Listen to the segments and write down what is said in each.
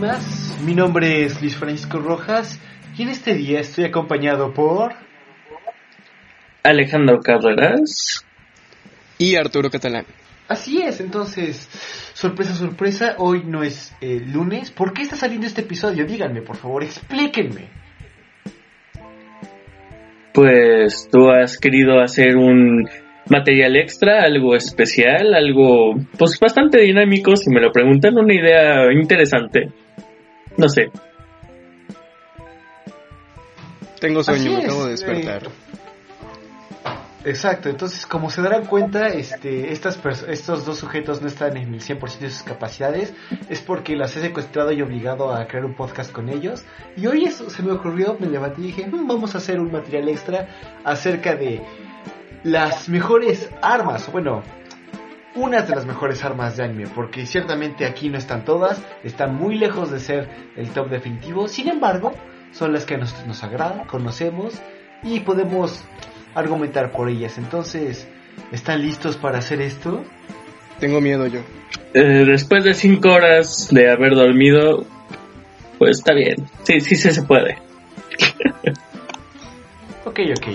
más. Mi nombre es Luis Francisco Rojas y en este día estoy acompañado por Alejandro Carreras y Arturo Catalán. Así es, entonces, sorpresa, sorpresa, hoy no es eh, lunes. ¿Por qué está saliendo este episodio? Díganme, por favor, explíquenme. Pues tú has querido hacer un material extra, algo especial, algo pues bastante dinámico, si me lo preguntan, una idea interesante. No sé. Tengo sueño, me acabo de despertar. Eh, exacto, entonces como se darán cuenta, este, estas estos dos sujetos no están en el 100% de sus capacidades, es porque las he secuestrado y obligado a crear un podcast con ellos. Y hoy eso se me ocurrió, me levanté y dije, mm, vamos a hacer un material extra acerca de las mejores armas, bueno, unas de las mejores armas de anime, porque ciertamente aquí no están todas, están muy lejos de ser el top definitivo, sin embargo, son las que nos, nos agrada, conocemos y podemos argumentar por ellas. Entonces, ¿están listos para hacer esto? Tengo miedo yo. Eh, después de cinco horas de haber dormido, pues está bien. Sí, sí, sí se puede. ok, ok.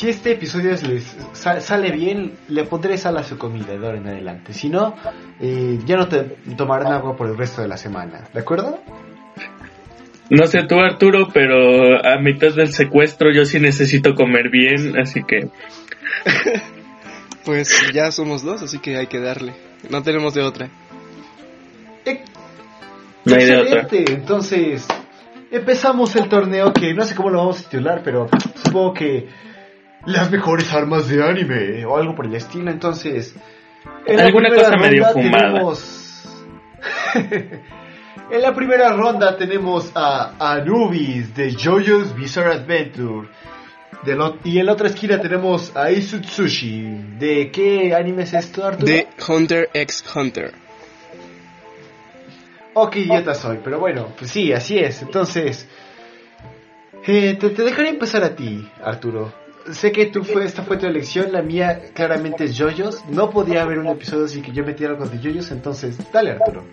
Si este episodio les sale bien, le pondré sal a su comida de ahora en adelante. Si no, eh, ya no te tomarán agua por el resto de la semana. ¿De acuerdo? No sé tú, Arturo, pero a mitad del secuestro yo sí necesito comer bien, así que. pues ya somos dos, así que hay que darle. No tenemos de otra. Eh, no hay de otra. Entonces, empezamos el torneo que no sé cómo lo vamos a titular, pero supongo que las mejores armas de anime o algo por el estilo. Entonces, en alguna cosa medio fumada. en la primera ronda tenemos a Anubis de JoJo's Bizarre Adventure. y en la otra esquina tenemos a Isutsushi. ¿De qué anime es esto, Arturo? De Hunter x Hunter. Ok, idiota soy, pero bueno, pues sí, así es. Entonces, eh, te, te dejaré empezar a ti, Arturo sé que tú fue, esta fue tu elección, la mía claramente es Yoyos. No podía haber un episodio así que yo metiera algo de Yoyos, entonces dale Arturo.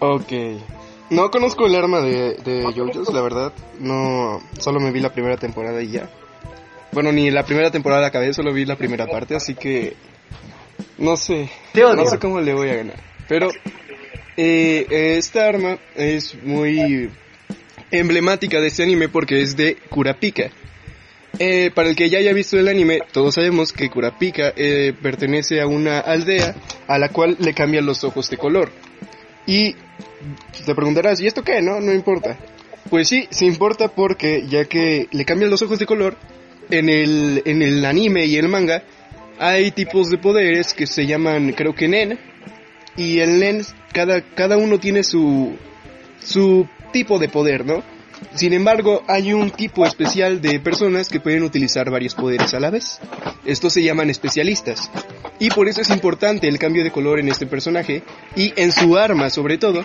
Ok. No conozco el arma de, de Yoyos, la verdad. No, solo me vi la primera temporada y ya. Bueno, ni la primera temporada acabé, solo vi la primera parte, así que no sé. No sé cómo le voy a ganar. Pero eh, esta arma es muy emblemática de este anime porque es de Kurapika. Eh, para el que ya haya visto el anime, todos sabemos que Kurapika eh, pertenece a una aldea a la cual le cambian los ojos de color. Y te preguntarás, ¿y esto qué? No, no importa. Pues sí, sí importa porque ya que le cambian los ojos de color, en el, en el anime y el manga hay tipos de poderes que se llaman, creo que Nen, y el Nen, cada, cada uno tiene su, su tipo de poder, ¿no? Sin embargo, hay un tipo especial de personas que pueden utilizar varios poderes a la vez. Estos se llaman especialistas. Y por eso es importante el cambio de color en este personaje y en su arma sobre todo,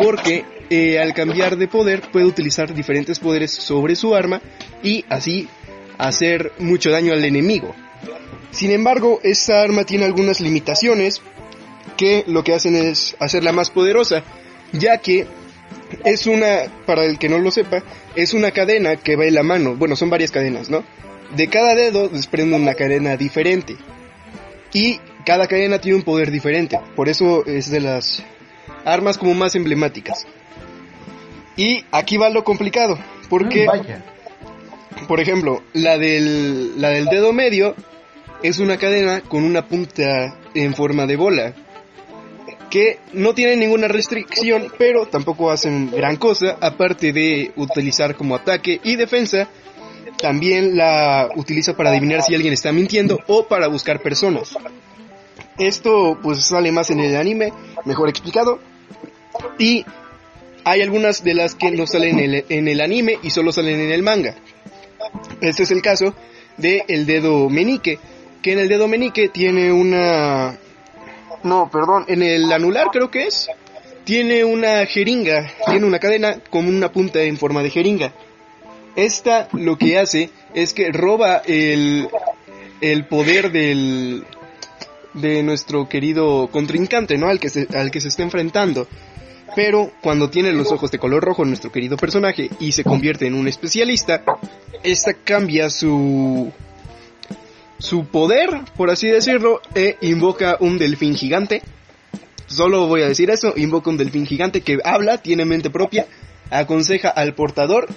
porque eh, al cambiar de poder puede utilizar diferentes poderes sobre su arma y así hacer mucho daño al enemigo. Sin embargo, esta arma tiene algunas limitaciones que lo que hacen es hacerla más poderosa, ya que es una, para el que no lo sepa, es una cadena que va en la mano. Bueno, son varias cadenas, ¿no? De cada dedo desprende una cadena diferente. Y cada cadena tiene un poder diferente. Por eso es de las armas como más emblemáticas. Y aquí va lo complicado. Porque, mm, por ejemplo, la del, la del dedo medio es una cadena con una punta en forma de bola que no tienen ninguna restricción, pero tampoco hacen gran cosa, aparte de utilizar como ataque y defensa, también la utiliza para adivinar si alguien está mintiendo o para buscar personas. Esto pues sale más en el anime, mejor explicado, y hay algunas de las que no salen en el, anime y solo salen en el manga. Este es el caso de el dedo menique, que en el dedo menique tiene una no, perdón, en el anular creo que es. Tiene una jeringa, tiene una cadena con una punta en forma de jeringa. Esta lo que hace es que roba el, el poder del, de nuestro querido contrincante, ¿no? Al que se, al que se está enfrentando. Pero cuando tiene los ojos de color rojo nuestro querido personaje y se convierte en un especialista, esta cambia su su poder, por así decirlo, e invoca un delfín gigante. Solo voy a decir eso, invoca un delfín gigante que habla, tiene mente propia, aconseja al portador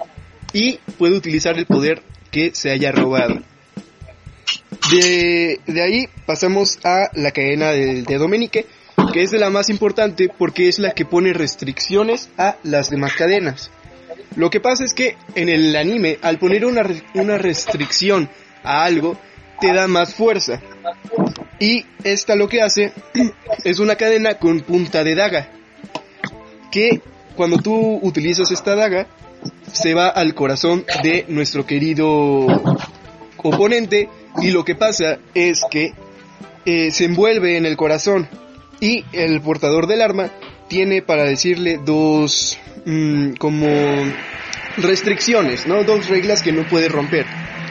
y puede utilizar el poder que se haya robado. De, ahí pasamos a la cadena de, de Dominique, que es de la más importante porque es la que pone restricciones a las demás cadenas. Lo que pasa es que en el anime, al poner una, una restricción a algo, te da más fuerza. Y esta lo que hace es una cadena con punta de daga. Que cuando tú utilizas esta daga, se va al corazón de nuestro querido oponente. Y lo que pasa es que eh, se envuelve en el corazón. Y el portador del arma tiene para decirle dos mmm, como restricciones, ¿no? Dos reglas que no puede romper.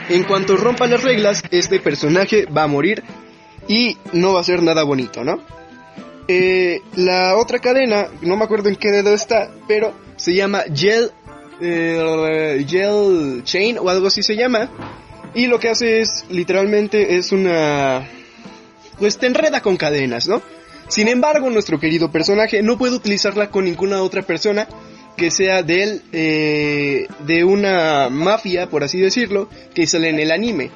En cuanto rompa las reglas, este personaje va a morir y no va a ser nada bonito, ¿no? Eh, la otra cadena, no me acuerdo en qué dedo está, pero se llama Gel, eh, Gel Chain o algo así se llama. Y lo que hace es, literalmente, es una... Pues te enreda con cadenas, ¿no? Sin embargo, nuestro querido personaje no puede utilizarla con ninguna otra persona que sea de él, eh, de una mafia, por así decirlo, que sale en el anime.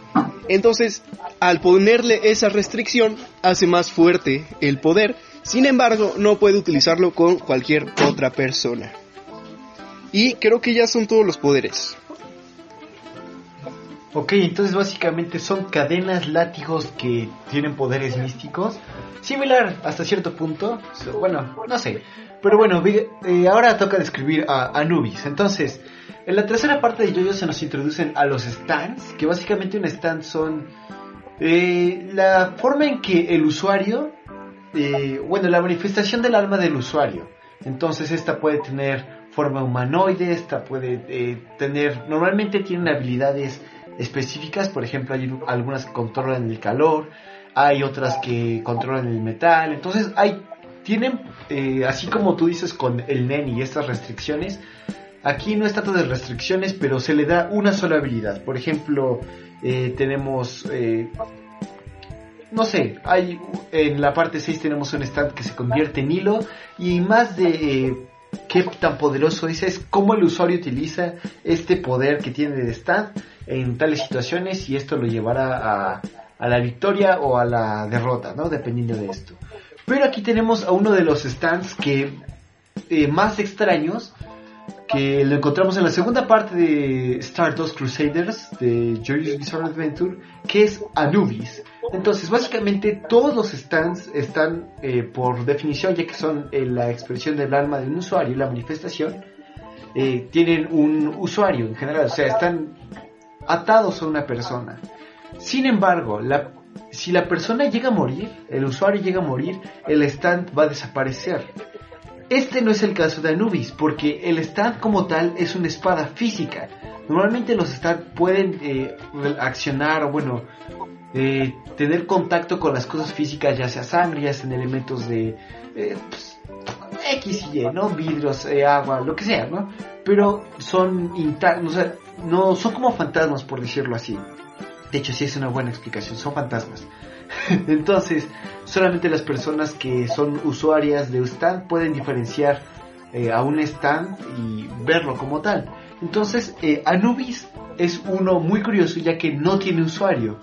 Entonces, al ponerle esa restricción, hace más fuerte el poder. Sin embargo, no puede utilizarlo con cualquier otra persona. Y creo que ya son todos los poderes. Ok, entonces básicamente son cadenas látigos que tienen poderes místicos. Similar hasta cierto punto. Bueno, no sé. Pero bueno, eh, ahora toca describir a Anubis. Entonces, en la tercera parte de Yoyo se nos introducen a los stands, que básicamente un stand son eh, la forma en que el usuario, eh, bueno, la manifestación del alma del usuario. Entonces, esta puede tener forma humanoide, esta puede tener, normalmente tienen habilidades específicas, por ejemplo, hay algunas que controlan el calor, hay otras que controlan el metal, entonces hay tienen, eh, así como tú dices con el NEN y estas restricciones, aquí no es tanto de restricciones, pero se le da una sola habilidad. Por ejemplo, eh, tenemos, eh, no sé, hay en la parte 6 tenemos un stand que se convierte en hilo y más de qué tan poderoso es, es cómo el usuario utiliza este poder que tiene de stand en tales situaciones y esto lo llevará a, a la victoria o a la derrota, ¿no? Dependiendo de esto. Pero aquí tenemos a uno de los stands que eh, más extraños que lo encontramos en la segunda parte de Stardust Crusaders de Joyous Bizarre Adventure, que es Anubis. Entonces, básicamente todos los stands están, eh, por definición, ya que son eh, la expresión del alma de un usuario, la manifestación, tienen un usuario en general, o sea, están atados a una persona. Sin embargo, la si la persona llega a morir, el usuario llega a morir, el stand va a desaparecer. Este no es el caso de Anubis, porque el stand como tal es una espada física. Normalmente los stands pueden eh, accionar o bueno, eh, tener contacto con las cosas físicas, ya sea sangre, ya sean elementos de eh, pues, X y Y, ¿no? Vidrios, agua, lo que sea, ¿no? Pero son intactos, no, son como fantasmas, por decirlo así. De hecho, sí es una buena explicación, son fantasmas. Entonces, solamente las personas que son usuarias de stand pueden diferenciar eh, a un stand y verlo como tal. Entonces, eh, Anubis es uno muy curioso ya que no tiene usuario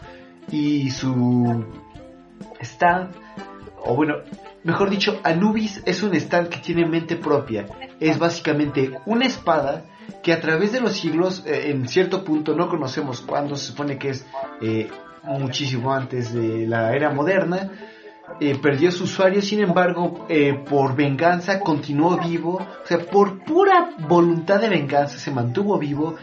y su stand, o bueno, mejor dicho, Anubis es un stand que tiene mente propia. Es básicamente una espada que a través de los siglos, eh, en cierto punto, no conocemos cuándo, se supone que es eh, muchísimo antes de la era moderna, eh, perdió su usuario, sin embargo, por venganza continuó vivo, o sea, por pura voluntad de venganza se mantuvo vivo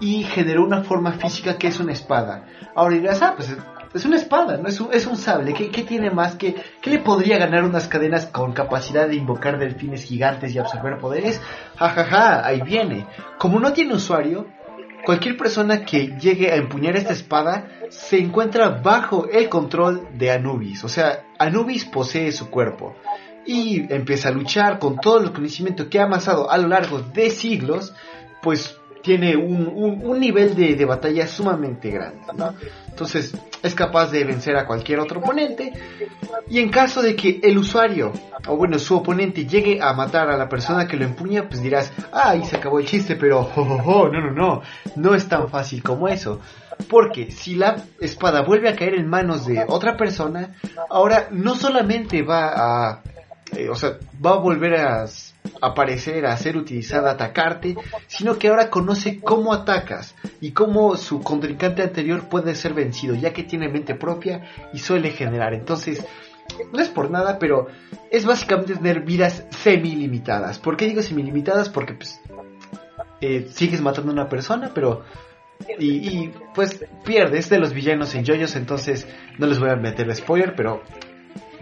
y generó una forma física que es una espada. Ahora dirás, ah, pues es una espada, no es un, es un sable. ¿Qué, tiene más? que ¿Qué le podría ganar unas cadenas con capacidad de invocar delfines gigantes y absorber poderes? Jajaja, ja, ja, ahí viene. Como no tiene usuario, cualquier persona que llegue a empuñar esta espada se encuentra bajo el control de Anubis. O sea, Anubis posee su cuerpo. y empieza a luchar con todo el conocimiento que ha amasado a lo largo de siglos, pues tiene un, un, nivel de, de, batalla sumamente grande, ¿no? Entonces es capaz de vencer a cualquier otro oponente y en caso de que el usuario o bueno su oponente llegue a matar a la persona que lo empuña, pues dirás, ah, ahí se acabó el chiste, pero no, no, no, no es tan fácil como eso. Porque si la espada vuelve a caer en manos de otra persona, ahora no solamente va a, eh, o sea, va a volver a aparecer, a ser utilizada, atacarte, sino que ahora conoce cómo atacas y cómo su contrincante anterior puede ser vencido, ya que tiene mente propia y suele generar. Entonces, no es por nada, pero es básicamente tener vidas semi-limitadas. ¿Por qué digo semi-limitadas? Porque pues, eh, sigues matando a una persona, pero... Y, pues pierdes de los villanos en yoyos, entonces no les voy a meter spoiler, pero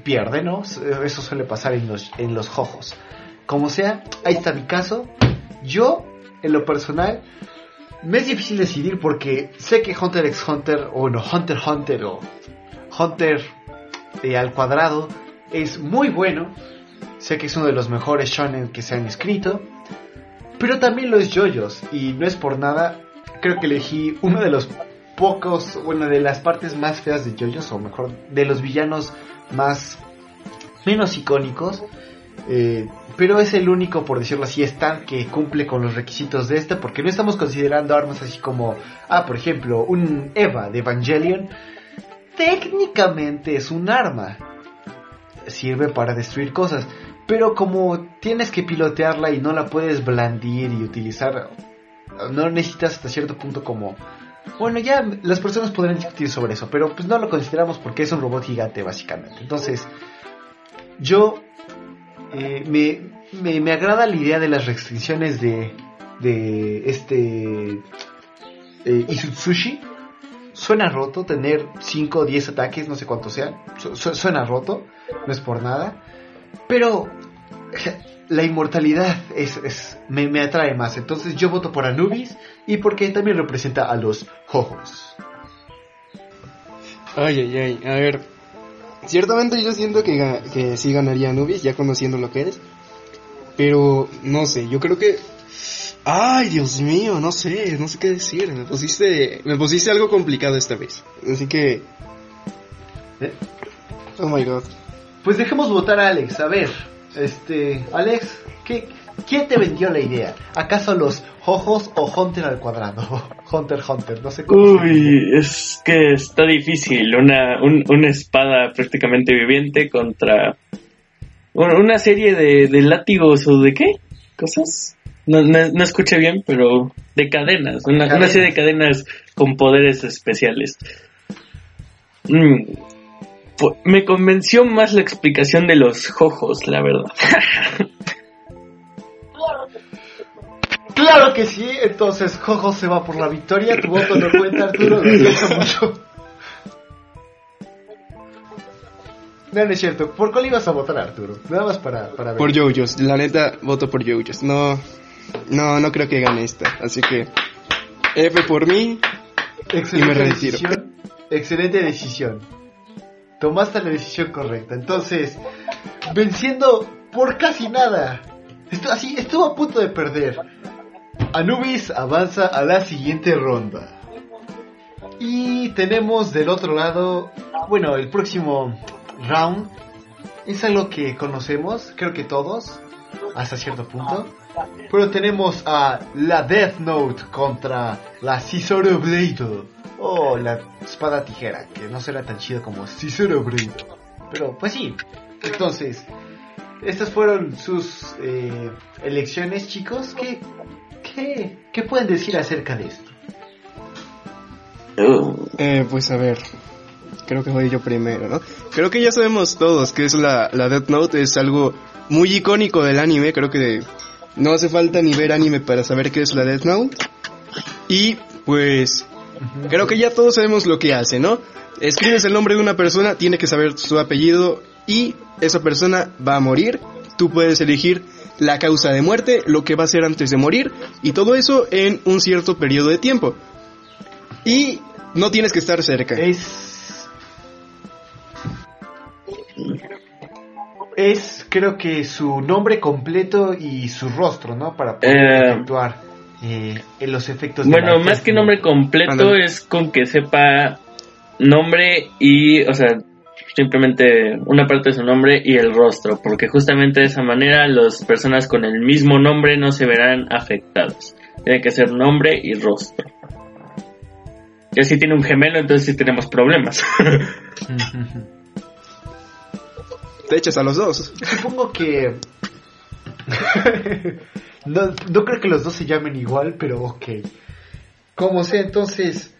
pierde, ¿no? Eso suele pasar en los, en los jojos. Como sea, ahí está mi caso. Yo, en lo personal, me es difícil decidir porque sé que Hunter x Hunter, o no, Hunter Hunter, o Hunter eh, al cuadrado, es muy bueno. Sé que es uno de los mejores shonen que se han escrito. Pero también lo es JoJo's. Y no es por nada. Creo que elegí uno de los pocos, bueno, de las partes más feas de JoJo's, o mejor, de los villanos más menos icónicos. Eh, pero es el único, por decirlo así, Stan que cumple con los requisitos de este, porque no estamos considerando armas así como, ah, por ejemplo, un Eva de Evangelion, técnicamente es un arma, sirve para destruir cosas, pero como tienes que pilotearla y no la puedes blandir y utilizar, no necesitas hasta cierto punto como... Bueno, ya las personas podrán discutir sobre eso, pero pues no lo consideramos porque es un robot gigante básicamente. Entonces, yo eh, me, me, agrada la idea de las restricciones de, de este eh, Isutsushi. Suena roto tener 5 o 10 ataques, no sé cuántos sean. suena roto, no es por nada. Pero la inmortalidad es, es me, me, atrae más. Entonces yo voto por Anubis y porque también representa a los Jojos. Ay, ay, ay. A ver, Ciertamente yo siento que, que sí ganaría Anubis, ya conociendo lo que eres. Pero no sé, yo creo que... Ay, Dios mío, no sé, no sé qué decir. Me pusiste, me pusiste algo complicado esta vez. Así que... ¿Eh? Oh my god. Pues dejemos votar a Alex. A ver, este, Alex, ¿qué, ¿quién te vendió la idea? ¿Acaso los Jojos o Hunter al cuadrado. Hunter Hunter, no sé cómo. Uy, es que está difícil. Una, una espada prácticamente viviente contra una serie de, de látigos o de qué? ¿Cosas? No, no, escuché bien, pero de cadenas. Una, una serie de cadenas con poderes especiales. Mm, me convenció más la explicación de los jojos, la verdad. Claro que sí, entonces Jojo se va por la victoria, tu voto no cuenta Arturo, lo siento mucho. No, no es cierto. ¿Por cuál ibas a votar, Arturo? Nada más para, para ver. Por Jojos. La neta, voto por Jojos. No, no, no creo que gane esta. Así que, F por mí Excelente y me retiro. Decisión. Excelente decisión. Tomaste la decisión correcta. Entonces, venciendo por casi nada. Esto, así, estuvo a punto de perder. Anubis avanza a la siguiente ronda. Y tenemos del otro lado, bueno, el próximo round es algo que conocemos, creo que todos, hasta cierto punto. Pero tenemos a la Death Note contra la Scissor Blade. O la espada tijera, que no será tan chido como Scissor Blade. Pero pues sí. Entonces, estas fueron sus eh, elecciones, chicos. ¿Qué, qué, pueden decir acerca de esto? Eh, pues a ver, creo que voy yo primero, ¿no? Creo que ya sabemos todos que es la, la Death Note, es algo muy icónico del anime, creo que no hace falta ni ver anime para saber qué es la Death Note. Y pues creo que ya todos sabemos lo que hace, ¿no? Escribes el nombre de una persona, tiene que saber su apellido y esa persona va a morir. Tú puedes elegir la causa de muerte, lo que va a hacer antes de morir y todo eso en un cierto periodo de tiempo. Y no tienes que estar cerca. Es es creo que su nombre completo y su rostro, ¿no? Para poder actuar eh, en los efectos. Bueno, más que nombre completo es con que sepa nombre y, o sea, simplemente una parte de su nombre y el rostro, porque justamente de esa manera las personas con el mismo nombre no se verán afectados. Tiene que ser nombre y rostro. Y si tiene un gemelo, entonces sí tenemos problemas. Te echas a los dos. Supongo que... no, no creo que los dos se llamen igual, pero ok. Como sea, entonces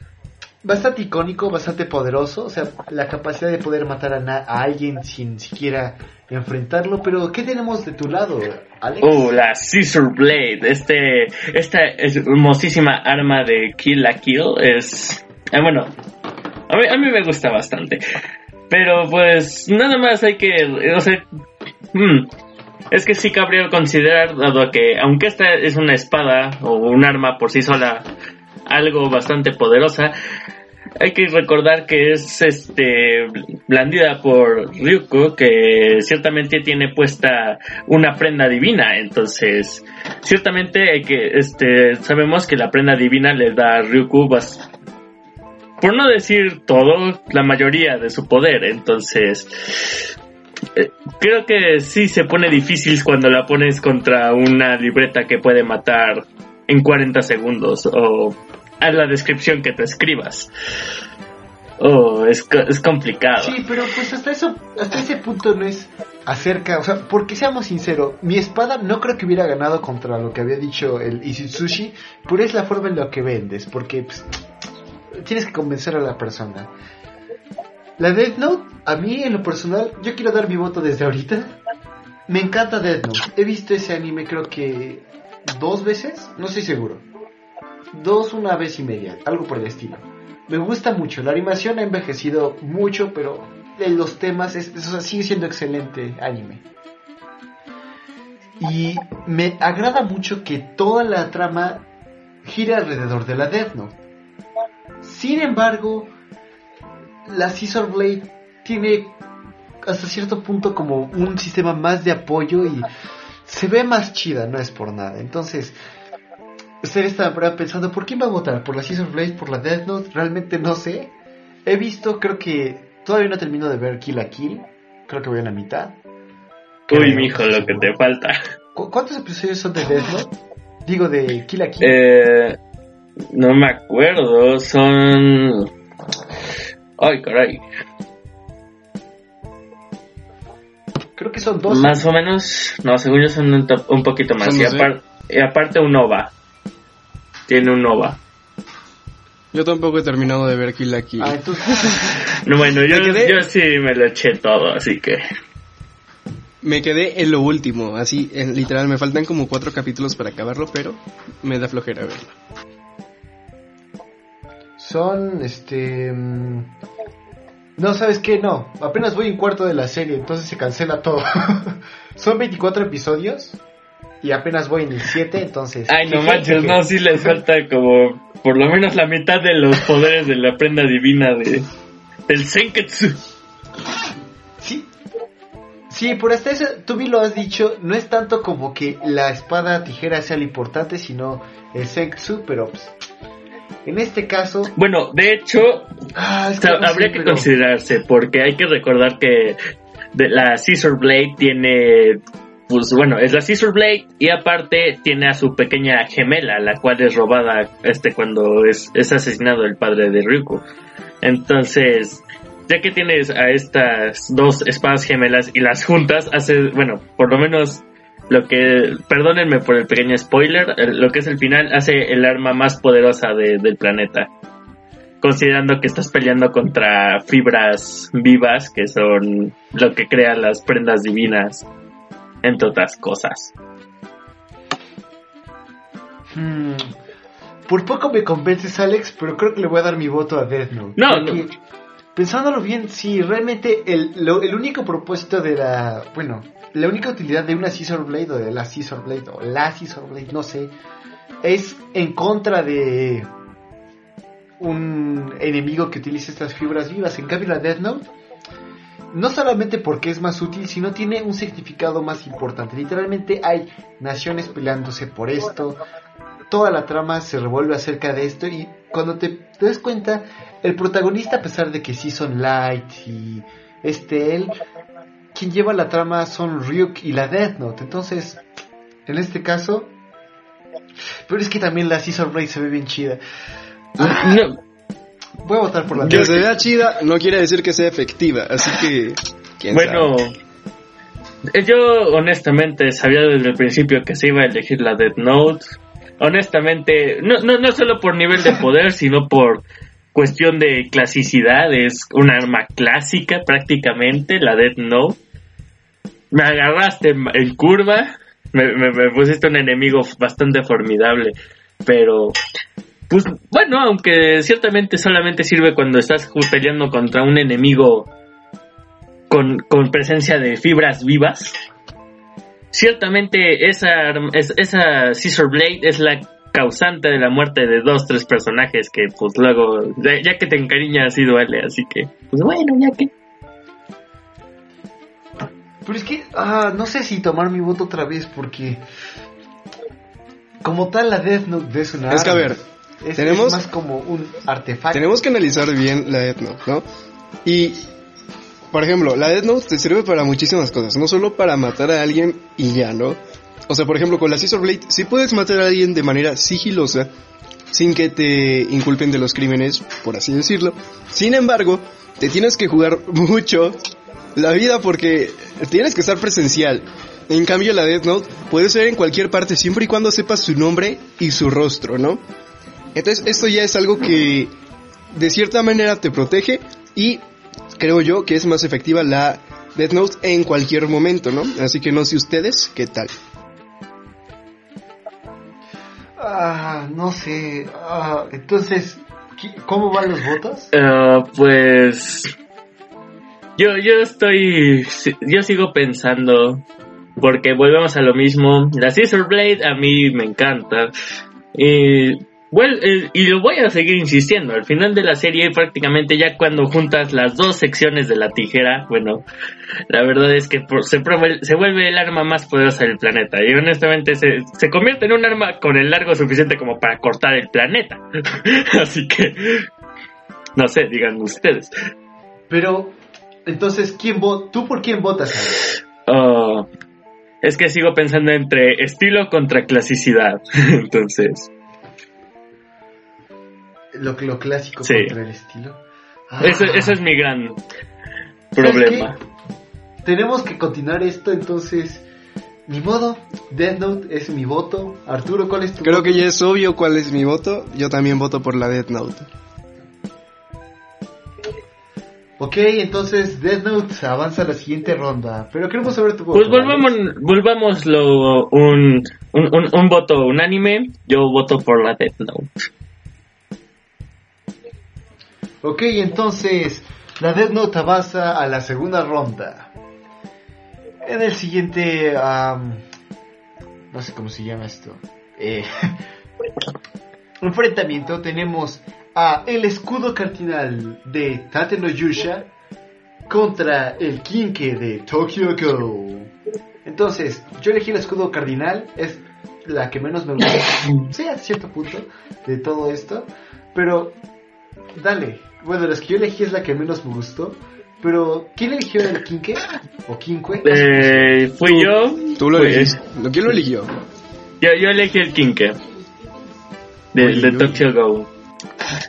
bastante icónico, bastante poderoso, o sea, la capacidad de poder matar a, alguien sin siquiera enfrentarlo, pero ¿qué tenemos de tu lado, Alex? Oh, la Scissor Blade, este, esta hermosísima arma de Kill la Kill es, eh, bueno, a mí, a mí me gusta bastante, pero pues nada más hay que, o sea, hmm, es que sí cabría considerar, dado que aunque esta es una espada o un arma por sí sola, algo bastante poderosa, hay que recordar que es este blandida por Ryuko que ciertamente tiene puesta una prenda divina. Entonces ciertamente hay que este sabemos que la prenda divina le da a Ryuko por no decir todo la mayoría de su poder. Entonces eh, creo que sí se pone difícil cuando la pones contra una libreta que puede matar en 40 segundos o a la descripción que te escribas. Oh, es, es complicado. Sí, pero pues hasta eso, hasta ese punto no es acerca, o sea, porque seamos sinceros, mi espada no creo que hubiera ganado contra lo que había dicho el Sushi, pero es la forma en la que vendes, porque pues, tienes que convencer a la persona. La Death Note, a mí en lo personal, yo quiero dar mi voto desde ahorita. Me encanta Death Note. He visto ese anime creo que dos veces, no estoy seguro dos una vez y media, algo por el estilo. Me gusta mucho, la animación ha envejecido mucho, pero los temas es, sigue siendo excelente anime. Y me agrada mucho que toda la trama gire alrededor de la Death. Sin embargo, la Scissor Blade tiene hasta cierto punto como un sistema más de apoyo y se ve más chida, no es por nada. Entonces, usted está pensando, ¿por quién va a votar? ¿Por la Season Blade? ¿Por la Death Note? Realmente no sé. He visto, creo que todavía no termino de ver Kill la Kill. Creo que voy a la mitad. Uy, mijo, lo que te falta. ¿Cuántos episodios son de Death Note? Digo, de Kill la Kill. Eh, no me acuerdo, son... Ay, caray. Creo que son dos. Más o menos, no, según yo son un, poquito más. Y, y, aparte un OVA tiene un Nova. Yo tampoco he terminado de ver Kill la Kill. Ah, no, bueno, yo, yo sí me lo eché todo, así que... Me quedé en lo último, así, en, literal, me faltan como cuatro capítulos para acabarlo, pero me da flojera verlo. Son, este... Mm, no, ¿sabes qué? No, apenas voy en cuarto de la serie, entonces se cancela todo. Son 24 episodios y apenas voy en el 7, entonces... Ay, no manches, no, sí les falta como por lo menos la mitad de los poderes de la prenda divina de del Senketsu. Sí. Sí, por hasta eso, tú bien lo has dicho, no es tanto como que la espada tijera sea lo importante, sino el Senketsu, pero pues, en este caso... Bueno, de hecho, ah, habría que considerarse, porque hay que recordar que la Scissor Blade tiene pues bueno, es la Scissor Blade y aparte tiene a su pequeña gemela, la cual es robada este cuando es, es asesinado el padre de Ryuko. Entonces, ya que tienes a estas dos espadas gemelas y las juntas, hace, bueno, por lo menos lo que, perdónenme por el pequeño spoiler, lo que es el final hace el arma más poderosa del planeta. Considerando que estás peleando contra fibras vivas, que son lo que crea las prendas divinas entre otras cosas. Hmm. Por poco me convences, Alex, pero creo que le voy a dar mi voto a Death Note. No, no. Pensándolo bien, sí, realmente el, el único propósito de la. Bueno, la única utilidad de una Scissor Blade o de la Scissor Blade o la Scissor Blade, no sé, es en contra de un enemigo que utilice estas fibras vivas. En cambio, la Death Note no solamente porque es más útil, sino tiene un significado más importante. Literalmente hay naciones peleándose por esto, toda la trama se revuelve acerca de esto y cuando te, te das cuenta, el protagonista a pesar de que sí son Light y este él, quien lleva la trama son Ryuk y la Death Note. Entonces, en este caso, pero es que también la Season Blade se ve bien chida. Voy a votar por la Que se vea chida no quiere decir que sea efectiva, así que... ¿quién bueno, sabe? eh, yo honestamente sabía desde el principio que se iba a elegir la Death Note. Honestamente, no, no, no solo por nivel de poder, sino por cuestión de clasicidad. Es un arma clásica prácticamente, la Death Note. Me agarraste en- en curva, me, me- me pusiste un enemigo bastante formidable, pero pues bueno, aunque ciertamente solamente sirve cuando estás peleando contra un enemigo con, con presencia de fibras vivas. Ciertamente esa, esa Scissor Blade es la causante de la muerte de dos, tres personajes que pues luego, ya, ya que te encariñas sí duele, así que pues bueno, ya que... Pero es que, ah, no sé si tomar mi voto otra vez porque como tal la Death Note es una Es que, a ver, es, es tenemos- más como un artefacto. Tenemos que analizar bien la Death Note, ¿no? Y, por ejemplo, la Death Note te sirve para muchísimas cosas, no solo para matar a alguien y ya, ¿no? O sea, por ejemplo, con la Scissor Blade sí puedes matar a alguien de manera sigilosa, sin que te inculpen de los crímenes, por así decirlo. Sin embargo, te tienes que jugar mucho la vida porque tienes que estar presencial. En cambio, la Death Note puede ser en cualquier parte siempre y cuando sepas su nombre y su rostro, ¿no? Entonces, esto ya es algo que de cierta manera te protege y creo yo que es más efectiva la Death Note en cualquier momento, ¿no? Así que no sé ustedes, ¿qué tal? Ah, no sé. Ah, entonces, ¿qué- ¿cómo van los votos? Ah, pues yo yo estoy yo sigo pensando porque volvemos a lo mismo la Scissor Blade a mí me encanta y bueno, eh, y lo voy a seguir insistiendo al final de la serie prácticamente ya cuando juntas las dos secciones de la tijera bueno la verdad es que por- se, se vuelve el arma más poderosa del planeta y honestamente se, se convierte en un arma con el largo suficiente como para cortar el planeta así que no sé digan ustedes Pero, entonces, ¿quién ¿tú por quién votas? Oh, es que sigo pensando entre estilo contra clasicidad. Entonces, Lo, lo clásico Sí. contra el estilo. Ah. ese, ese es mi gran ¿Sabes problema. Tenemos que continuar esto, entonces, ni modo. Death Note es mi voto. Arturo, ¿cuál es tu Creo voto? que ya es obvio cuál es mi voto. Yo también voto por la Death Note. Ok, entonces Death Note avanza a la siguiente ronda. Pero queremos saber tu voto. Pues volvamos, volvámoslo un, un, un, un voto unánime. Yo voto por la Death Note. Ok, entonces la Death Note avanza a la segunda ronda. En el siguiente... am, no sé cómo se llama esto. Eh, enfrentamiento tenemos a el escudo cardinal de Tate no Yusha contra el Kinke de Tokyo Go. Entonces, yo elegí el escudo cardinal, es la que menos me gusta, sí, a cierto punto, de todo esto, pero dale, bueno, las que yo elegí es la que menos me gustó, pero ¿quién eligió el Kinke? ¿O Kinkwe? Eh, fui Tú- yo. Tú lo Pues, elegiste. ¿Lo quién lo eligió? Yo, yo elegí el Kinke. De, de. Tokyo Go.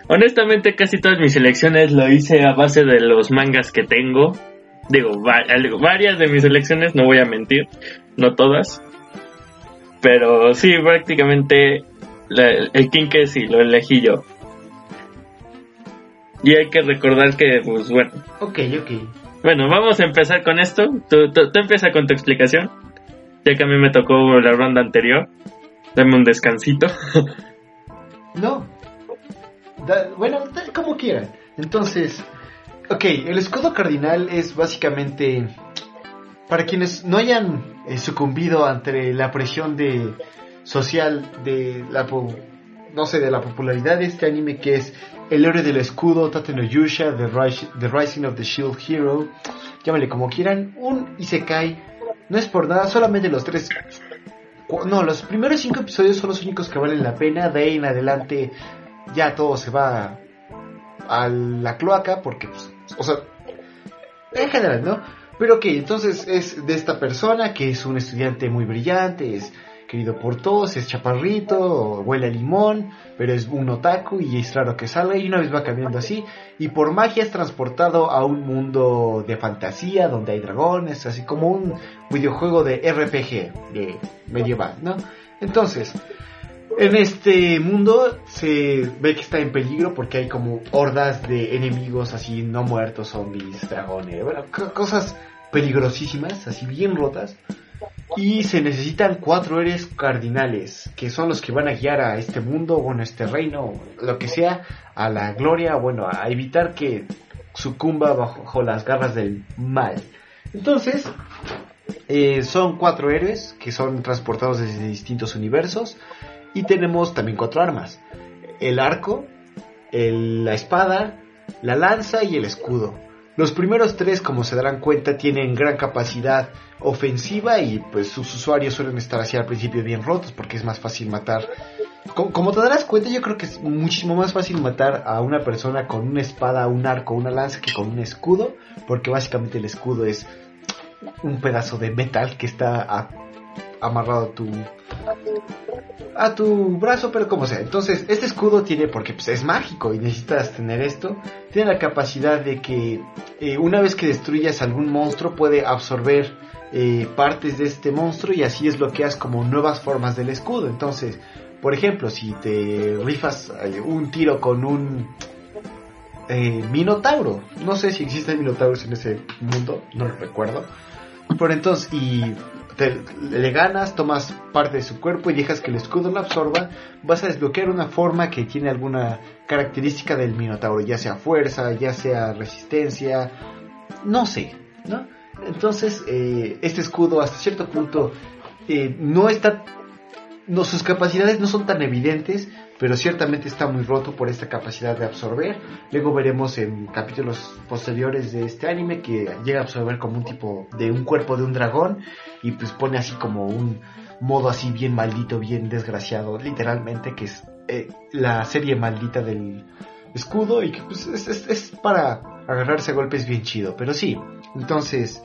Honestamente, casi todas mis selecciones lo hice a base de los mangas que tengo. Digo, va- varias de mis selecciones, no voy a mentir, no todas. Pero sí, prácticamente la- el Kinke sí lo elegí yo. Y hay que recordar que, pues bueno. Ok, ok. Bueno, vamos a empezar con esto. Tú, tú, tú empieza con tu explicación. Ya que a mí me tocó la ronda anterior. Dame un descansito. No. Da- bueno, da- como quieran. Entonces, ok, el escudo cardinal es básicamente para quienes no hayan eh, sucumbido ante la presión de social de la no sé de la popularidad de este anime que es el héroe del escudo, Tateno Yusha, the, the Rising of the Shield Hero, llámale como quieran, un Isekai, no es por nada, solamente los tres, no, los primeros cinco episodios son los únicos que valen la pena, de ahí en adelante ya todo se va a la cloaca, porque, pues, o sea, en general, ¿no? Pero que entonces es de esta persona que es un estudiante muy brillante, es querido por todos, es chaparrito, huele a limón, pero es un otaku y es raro que salga y una vez va cambiando así y por magia es transportado a un mundo de fantasía donde hay dragones, así como un videojuego de RPG de medieval, ¿no? Entonces, en este mundo se ve que está en peligro porque hay como hordas de enemigos así no muertos, zombies, dragones, bueno, co- cosas peligrosísimas, así bien rotas. Y se necesitan cuatro héroes cardinales, que son los que van a guiar a este mundo, bueno, a este reino, lo que sea, a la gloria, bueno, a evitar que sucumba bajo, bajo las garras del mal. Entonces, eh, son cuatro héroes que son transportados desde distintos universos y tenemos también cuatro armas. El arco, el- la espada, la lanza y el escudo. Los primeros tres, como se darán cuenta, tienen gran capacidad ofensiva y pues sus usuarios suelen estar así al principio bien rotos porque es más fácil matar. Co- Como te darás cuenta, yo creo que es muchísimo más fácil matar a una persona con una espada, un arco, una lanza que con un escudo, porque básicamente el escudo es un pedazo de metal que está amarrado a tu a tu brazo, pero como sea. Entonces, este escudo tiene, porque pues, es mágico y necesitas tener esto, tiene la capacidad de que eh, una vez que destruyas algún monstruo puede absorber eh, partes de este monstruo y así es lo que haces como nuevas formas del escudo. Entonces, por ejemplo, si te rifas eh, un tiro con un eh, minotauro, no sé si existen minotauros en ese mundo, no lo recuerdo, pero entonces, y te- le ganas, tomas parte de su cuerpo y dejas que el escudo lo absorba, vas a desbloquear una forma que tiene alguna característica del Minotauro, ya sea fuerza, ya sea resistencia, no sé, ¿no? Entonces, eh, este escudo hasta cierto punto eh, no está, no, sus capacidades no son tan evidentes, pero ciertamente está muy roto por esta capacidad de absorber. Luego veremos en capítulos posteriores de este anime que llega a absorber como un tipo de un cuerpo de un dragón y pues pone así como un modo así bien maldito, bien desgraciado, literalmente, que es eh, la serie maldita del escudo y que pues es, es- es para agarrarse a golpes bien chido, pero sí, entonces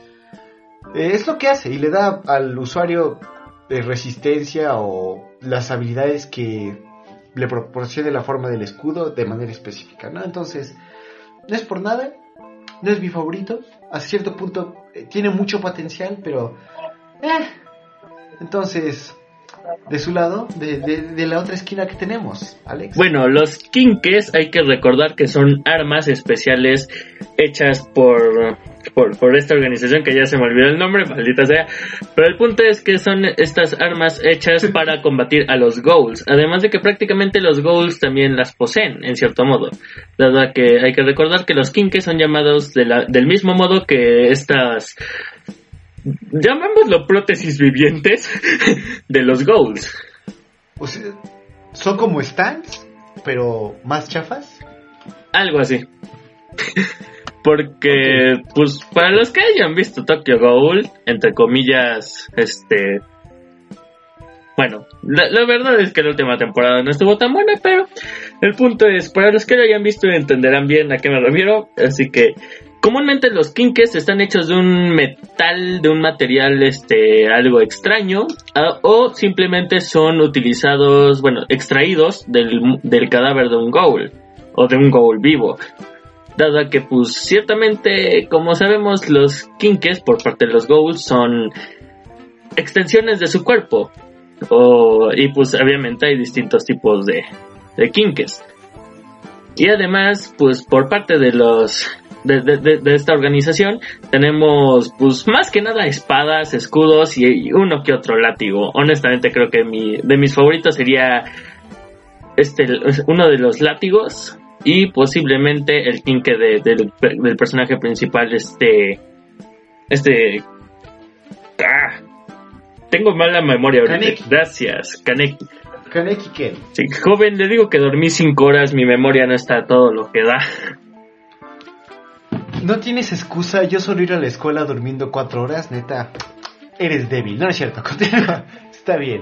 eh, es lo que hace y le da al usuario eh, resistencia o las habilidades que le proporcione la forma del escudo de manera específica, ¿no? Entonces, no es por nada, no es mi favorito, a cierto punto eh, tiene mucho potencial, pero... Entonces, de su lado, de, de- de la otra esquina que tenemos, Alex. Bueno, los kinkes hay que recordar que son armas especiales hechas por, por, por esta organización que ya se me olvidó el nombre, maldita sea. Pero el punto es que son estas armas hechas para combatir a los ghouls. Además de que prácticamente los ghouls también las poseen, en cierto modo. Dado que hay que recordar que los kinkes son llamados de la- del mismo modo que estas llamémoslo prótesis vivientes de los ghouls. O sea, son como stands, pero más chafas. Algo así. Porque, pues, para los que hayan visto Tokyo Ghoul, entre comillas, este... Bueno, la, la verdad es que la última temporada no estuvo tan buena, pero el punto es, para los que lo hayan visto entenderán bien a qué me refiero, así que comúnmente los kinkes están hechos de un metal, de un material este algo extraño, ah, o simplemente son utilizados, bueno, extraídos del, del cadáver de un ghoul, o de un ghoul vivo dado que pues ciertamente como sabemos los kinkes por parte de los ghouls son extensiones de su cuerpo. O, y pues obviamente hay distintos tipos de, de kinkes y además pues por parte de los de, de- de- esta organización tenemos pues más que nada espadas, escudos y uno que otro látigo. Honestamente creo que mi, de mis favoritos sería este uno de los látigos y posiblemente el de- del, del personaje principal este este ah, tengo mala memoria ahorita. Kaneki. gracias Kaneki Kaneki Ken. Sí, joven, le digo que dormí cinco horas, mi memoria no está a todo lo que da. No tienes excusa, yo solo ir a la escuela durmiendo cuatro horas, neta. Eres débil, no es cierto, continúa. Está bien.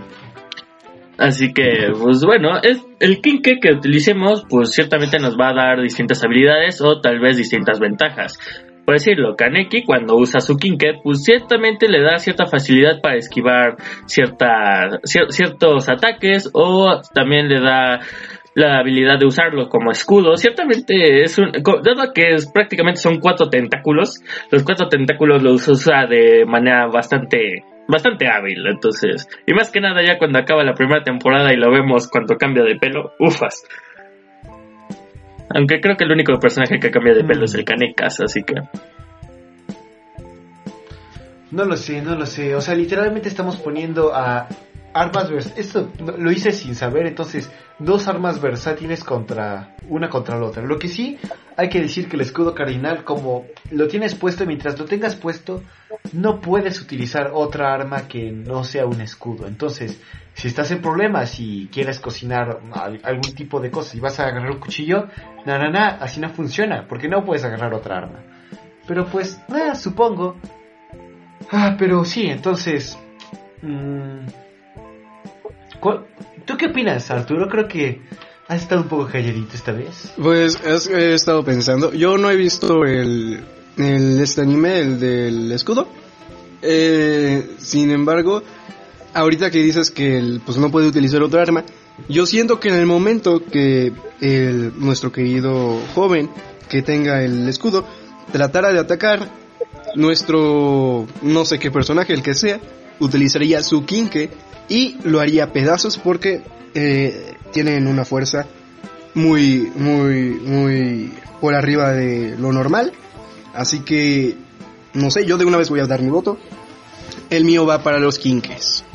Así que, pues bueno, es, el kinke que utilicemos, pues ciertamente nos va a dar distintas habilidades o tal vez distintas ventajas. Por decirlo, Kaneki cuando usa su kinke, pues ciertamente le da cierta facilidad para esquivar cierta, cier- ciertos ataques o también le da la habilidad de usarlo como escudo. Ciertamente es un, dado que es, prácticamente son cuatro tentáculos, los cuatro tentáculos los usa de manera bastante bastante hábil, entonces, y más que nada ya cuando acaba la primera temporada y lo vemos cuando cambia de pelo, ufas. Aunque creo que el único personaje que cambia de pelo es el Kaneka's, así que No lo sé, no lo sé. O sea, literalmente estamos poniendo a armas Esto lo hice sin saber, entonces, dos armas versátiles contra una contra la otra. Lo que sí, hay que decir que el escudo cardinal, como lo tienes puesto, mientras lo tengas puesto, no puedes utilizar otra arma que no sea un escudo. Entonces, si estás en problemas y quieres cocinar al- algún tipo de cosa y vas a agarrar un cuchillo, na, na, na, así no funciona, porque no puedes agarrar otra arma. Pero pues, ah, supongo. Ah, pero sí, entonces... mm, ¿cuál- ¿Tú qué opinas, Arturo? Creo que has estado un poco calladito esta vez. Pues es- he estado pensando, yo no he visto el, el este anime, el del escudo. Eh, sin embargo, ahorita que dices que el, pues no puede utilizar otra arma, yo siento que en el momento que el, nuestro querido joven que tenga el escudo tratara de atacar, nuestro no sé qué personaje, el que sea, utilizaría su quinque y lo haría pedazos porque eh, tienen una fuerza muy, muy, muy por arriba de lo normal. Así que, no sé, yo de una vez voy a dar mi voto. El mío va para los quinques.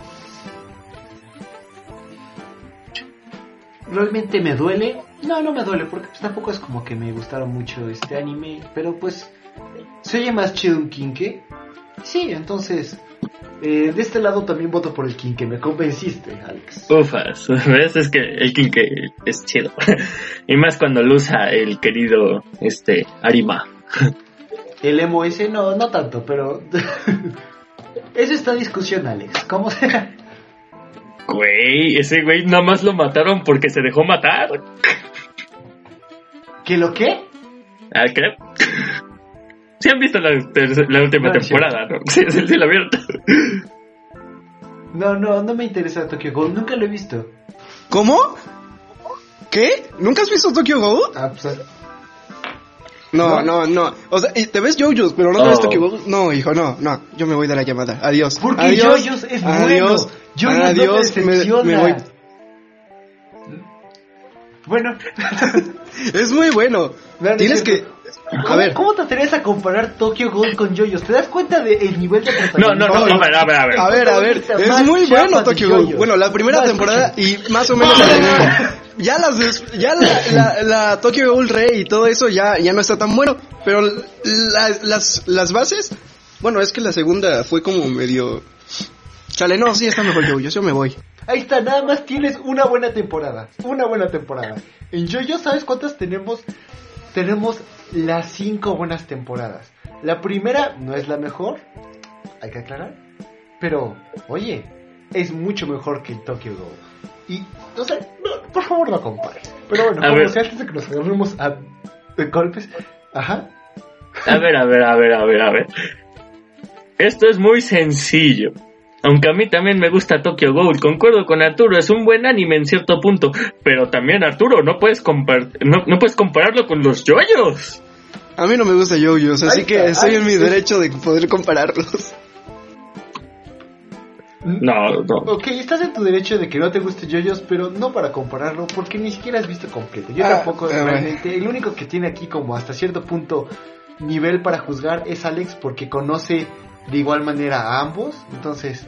Realmente me duele. No, no me duele, porque pues, tampoco es como que me gustaron mucho este anime. Pero pues, ¿se más chido un Kinke? Sí, entonces, eh, de este lado también voto por el Kinke. Me convenciste, Alex. ufas, ¿ves? Es que el Kinke es chido. y más cuando lo usa el querido, este, Arima. El emo ese, no, no tanto, pero... Eso está discusión, Alex. ¿Cómo será? Güey, ese güey nada más lo mataron porque se dejó matar. ¿Que lo qué? ¿Ah, qué? Sí han visto la, última No, temporada, ¿no? Sí, sí, sí la vieron. No, no, no me interesa Tokyo Ghoul. Nunca lo he visto. ¿Cómo? ¿Qué? ¿Nunca has visto Tokyo Ghoul? Ah, pues, No, No. no, no. O sea, te ves JoJo's, pero no te ves. Tokyo Ghoul. No, hijo, no, no. Yo me voy de la llamada. Adiós. Porque Adiós. JoJo's es Adiós. bueno. No Adiós. te me, me voy. Bueno, Es muy bueno. No, no es Tienes que. ¿Cómo, ver. ¿cómo te atreves a comparar Tokyo Ghoul con JoJo's? ¿Te das cuenta del nivel de No, no, no, protagonismo? a ver, a ver, a ver. A ver, a ver, es muy bueno Tokyo Ghoul. Bueno, la primera No, temporada y más o menos No, la no, no. Ya las des- ya la, la, la Tokyo Ghoul Rey y todo eso ya, ya no está tan bueno, pero las, las, las bases, bueno, es que la segunda fue como medio... Chale, no, sí está mejor yo, yo me voy. Ahí está, nada más tienes una buena temporada. Una buena temporada. En JoJo, ¿sabes cuántas tenemos? Tenemos las cinco buenas temporadas. La primera no es la mejor, hay que aclarar. Pero, oye, es mucho mejor que Tokyo Ghoul. Y, no sé, no, por favor no compares. Pero bueno, A como ver. sea, antes de que nos agarremos a, a golpes. Ajá. A ver, a ver, a ver, a ver, a ver. Esto es muy sencillo. Aunque a mí también me gusta Tokyo Ghoul, concuerdo con Arturo, es un buen anime en cierto punto, pero también Arturo, no puedes compar no, no puedes compararlo con los yoyos. A mí no me gusta JoJo's, así que estoy en mi derecho de poder compararlos. No, no. Ok, estás en tu derecho de que no te guste JoJo's, pero no para compararlo, porque ni siquiera has visto completo. Yo Ah, tampoco, ah, realmente. El único que tiene aquí como hasta cierto punto nivel para juzgar es Alex, porque conoce de igual manera a ambos. Entonces,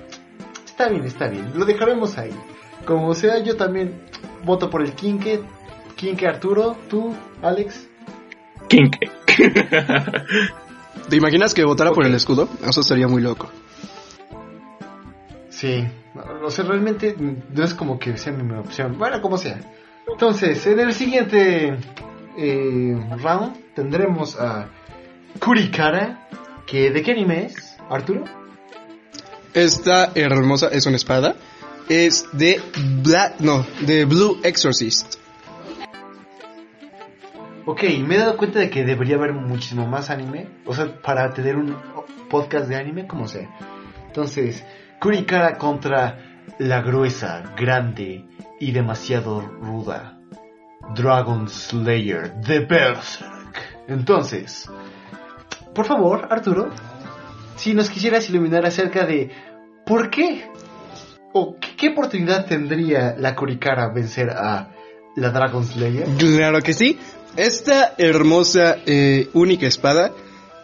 está bien, está bien. Lo dejaremos ahí. Como sea, yo también voto por el Kinke. Kinke Arturo, tú, Alex. Kinke. ¿Te imaginas que votara por el escudo? Eso sería muy loco. Sí, o sea, realmente no es como que sea mi opción. Bueno, como sea. Entonces, en el siguiente eh, round tendremos a Kurikara, que ¿de qué anime es, Arturo? Esta hermosa es una espada. Es de Black, no, de Blue Exorcist. Ok, me he dado cuenta de que debería haber muchísimo más anime. O sea, para tener un podcast de anime, como sea. Entonces, Kurikara contra la gruesa, grande y demasiado ruda. Dragon Slayer de Berserk. Entonces, por favor, Arturo, si nos quisieras iluminar acerca de por qué o qué, oportunidad tendría la Kurikara vencer a la Dragon Slayer. Claro que sí. Esta hermosa, eh, única espada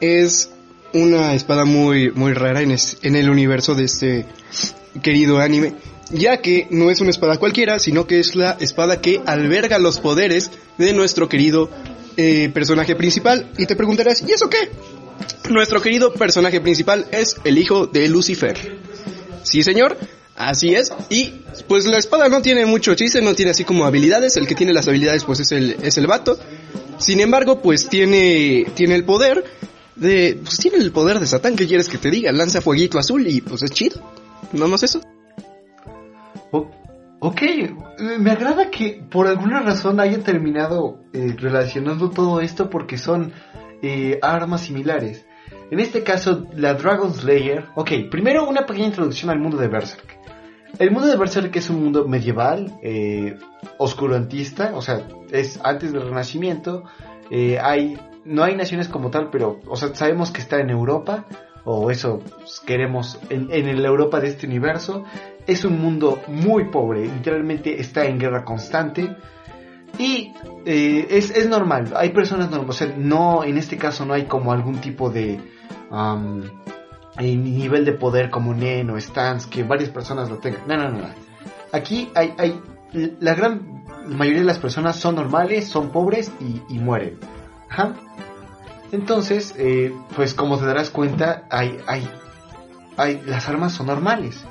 es una espada muy, muy rara en, en el universo de este querido anime, ya que no es una espada cualquiera, sino que es la espada que alberga los poderes de nuestro querido eh, personaje principal. Y te preguntarás, ¿y eso qué? Nuestro querido personaje principal es el hijo de Lucifer. Sí, señor, así es. Y pues la espada no tiene mucho chiste, no tiene así como habilidades. El que tiene las habilidades pues es el, es el vato. Sin embargo, pues tiene, tiene el poder de... Pues tiene el poder de Satán, ¿qué quieres que te diga? Lanza fueguito azul y pues es chido. No más eso. ok, me agrada que por alguna razón haya terminado eh, relacionando todo esto porque son eh, armas similares. En este caso, la Dragon Slayer. Ok, primero una pequeña introducción al mundo de Berserk. El mundo de Berserk es un mundo medieval, eh, oscurantista, o sea, es antes del Renacimiento. Eh, hay, no hay naciones como tal, pero, o sea, sabemos que está en Europa, o eso queremos en, en la Europa de este universo. Es un mundo muy pobre, literalmente está en guerra constante. Y eh, es, es, normal, hay personas normales, o sea, no, en este caso no hay como algún tipo de nivel de poder como Nen o Stans, que varias personas lo tengan. No, no, no. Aquí hay, hay, la gran mayoría de las personas son normales, son pobres y, mueren. Entonces, eh, pues como te darás cuenta, hay, hay, hay, las armas son normales.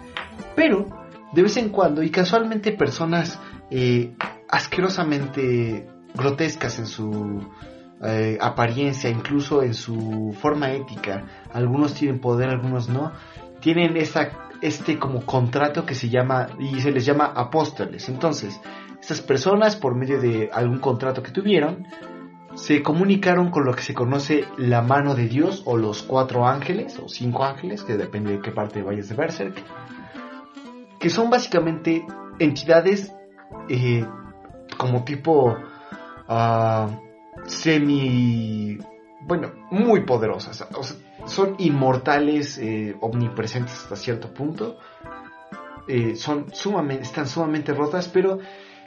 Pero, de vez en cuando, y casualmente personas eh, asquerosamente grotescas en su eh, apariencia, incluso en su forma ética, algunos tienen poder, algunos no, tienen esa, este como contrato que se llama, y se les llama apóstoles. Entonces, estas personas, por medio de algún contrato que tuvieron, se comunicaron con lo que se conoce la mano de Dios o los cuatro ángeles o cinco ángeles, que depende de qué parte vayas de Berserk, que son básicamente entidades como tipo uh, semi, bueno, muy poderosas. son inmortales, eh, omnipresentes hasta cierto punto. Eh, son sumamente, están sumamente rotas, pero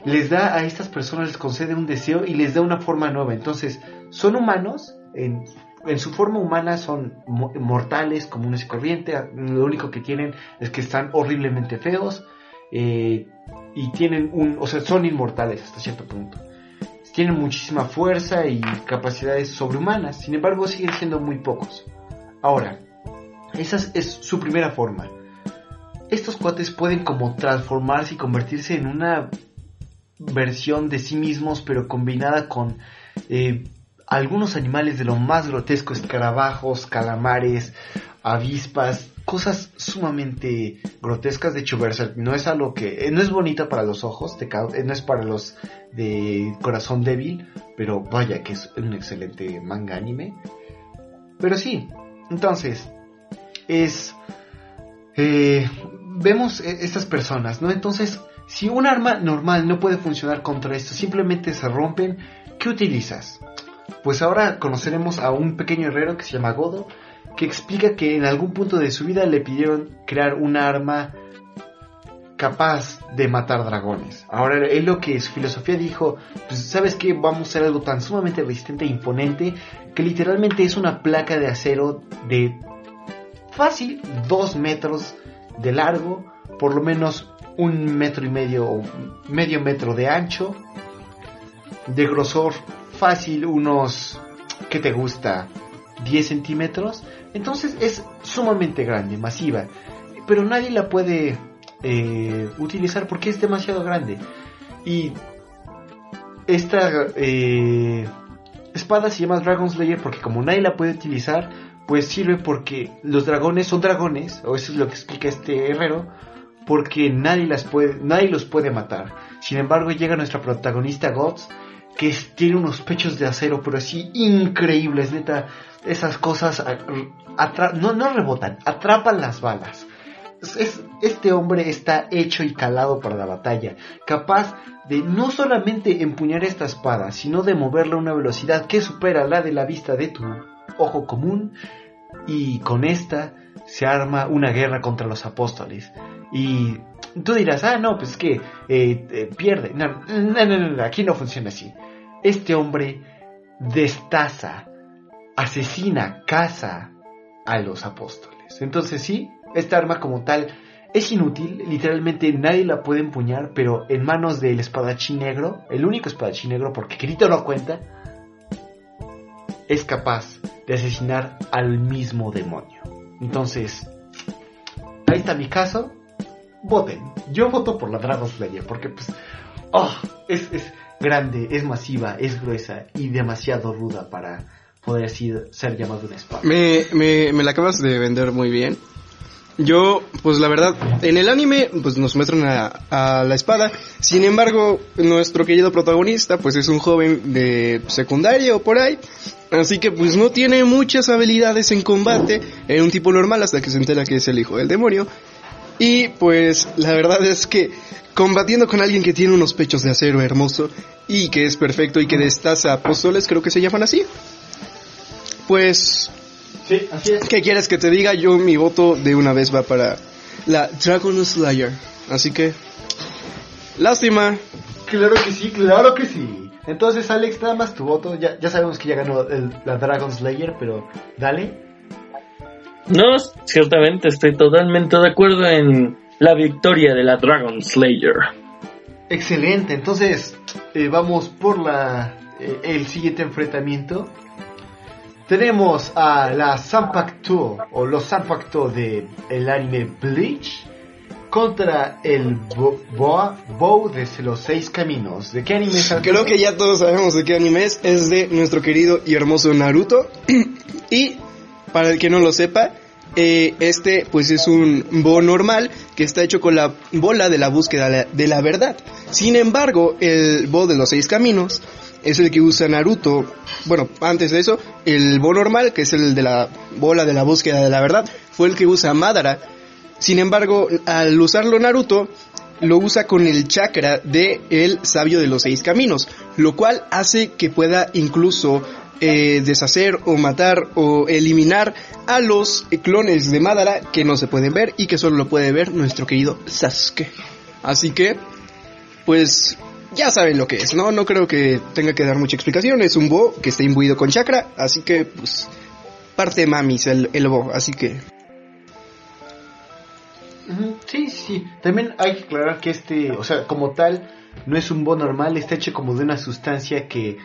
les da a estas personas, les concede un deseo y les da una forma nueva. Entonces, son humanos, en, en su forma humana son mortales, comunes y corrientes. Lo único que tienen es que están horriblemente feos. Eh, y tienen un, o sea, son inmortales hasta cierto punto. Tienen muchísima fuerza y capacidades sobrehumanas, sin embargo siguen siendo muy pocos. Ahora, esa es su primera forma. Estos cuates pueden como transformarse y convertirse en una versión de sí mismos, pero combinada con eh, algunos animales de lo más grotesco, escarabajos, calamares, avispas, cosas sumamente grotescas. De hecho, no es algo que eh, no es bonita para los ojos, eh, no es para los de corazón débil, pero vaya que es un excelente manga anime. Pero sí, entonces es eh, vemos estas personas, ¿no? Entonces, si un arma normal no puede funcionar contra esto, simplemente se rompen, ¿qué utilizas? Pues ahora conoceremos a un pequeño herrero que se llama Godo, que explica que en algún punto de su vida le pidieron crear un arma capaz de matar dragones. Ahora él lo que su filosofía dijo, pues sabes que vamos a hacer algo tan sumamente resistente e imponente que literalmente es una placa de acero de fácil dos metros de largo, por lo menos un metro y medio o medio metro de ancho, de grosor fácil unos, ¿qué te gusta? 10 centímetros entonces es sumamente grande, masiva, pero nadie la puede eh, utilizar porque es demasiado grande. Y esta eh, espada se llama Dragon Slayer porque como nadie la puede utilizar, pues sirve porque los dragones son dragones, o eso es lo que explica este herrero, porque nadie, las puede, nadie los puede matar. Sin embargo, llega nuestra protagonista Gods, que tiene unos pechos de acero, pero así increíbles, neta. Esas cosas no, no rebotan, atrapan las balas. este hombre está hecho y calado para la batalla, capaz de no solamente empuñar esta espada, sino de moverla a una velocidad que supera la de la vista de tu ojo común, y con esta se arma una guerra contra los apóstoles. Y tú dirás, ah, no, pues que eh, eh, pierde. No, no, no, no, aquí no funciona así. Este hombre destaza, asesina, caza a los apóstoles. Entonces sí, esta arma como tal es inútil, literalmente nadie la puede empuñar, pero en manos del espadachín negro, el único espadachín negro, porque Kirito no cuenta, es capaz de asesinar al mismo demonio. Entonces, ahí está mi caso. Voten. Yo voto por la Dragon porque, pues, oh, es grande, es masiva, es gruesa y demasiado ruda para poder así ser llamado una espada. Me, me, me la acabas de vender muy bien. Yo, pues la verdad, en el anime, pues nos muestran a, a, la espada. Sin embargo, nuestro querido protagonista, pues es un joven de secundaria o por ahí. Así que pues no tiene muchas habilidades en combate. Es un tipo normal hasta que se entera que es el hijo del demonio. Y pues la verdad es que combatiendo con alguien que tiene unos pechos de acero hermoso y que es perfecto y que destaza apóstoles, creo que se llaman así. Pues Sí, así es. ¿Qué quieres que te diga? Yo mi voto de una vez va para la Dragon Slayer. Así que, lástima. Claro que sí, claro que sí. Entonces, Alex, nada más tu voto. Ya, ya sabemos que ya ganó la Dragon Slayer, pero dale. No, ciertamente estoy totalmente de acuerdo en la victoria de la Dragon Slayer. Excelente, entonces eh, vamos por la eh, el siguiente enfrentamiento tenemos a la Sanpakto o los Sanpakto de el anime Bleach contra el Boa Bow de los seis caminos. ¿De qué anime es? Creo que ya todos sabemos de qué anime es. Es de nuestro querido y hermoso Naruto. y para el que no lo sepa, eh, este pues es un Bo normal que está hecho con la bola de la búsqueda de la verdad. Sin embargo, el Bo de los seis caminos es el que usa Naruto. Bueno, antes de eso, el Bo normal, que es el de la bola de la búsqueda de la verdad, fue el que usa Madara. Sin embargo, al usarlo Naruto, lo usa con el chakra de el sabio de los seis caminos, lo cual hace que pueda incluso eh, deshacer o matar o eliminar a los clones de Madara que no se pueden ver y que solo lo puede ver nuestro querido Sasuke. Así que, pues ya saben lo que es, ¿no? No creo que tenga que dar mucha explicación. Es un bo que está imbuido con chakra, así que, pues, parte mamis el, el bo, así que. Sí, sí. También hay que aclarar que este, o sea, como tal, no es un bo normal, está hecho como de una sustancia que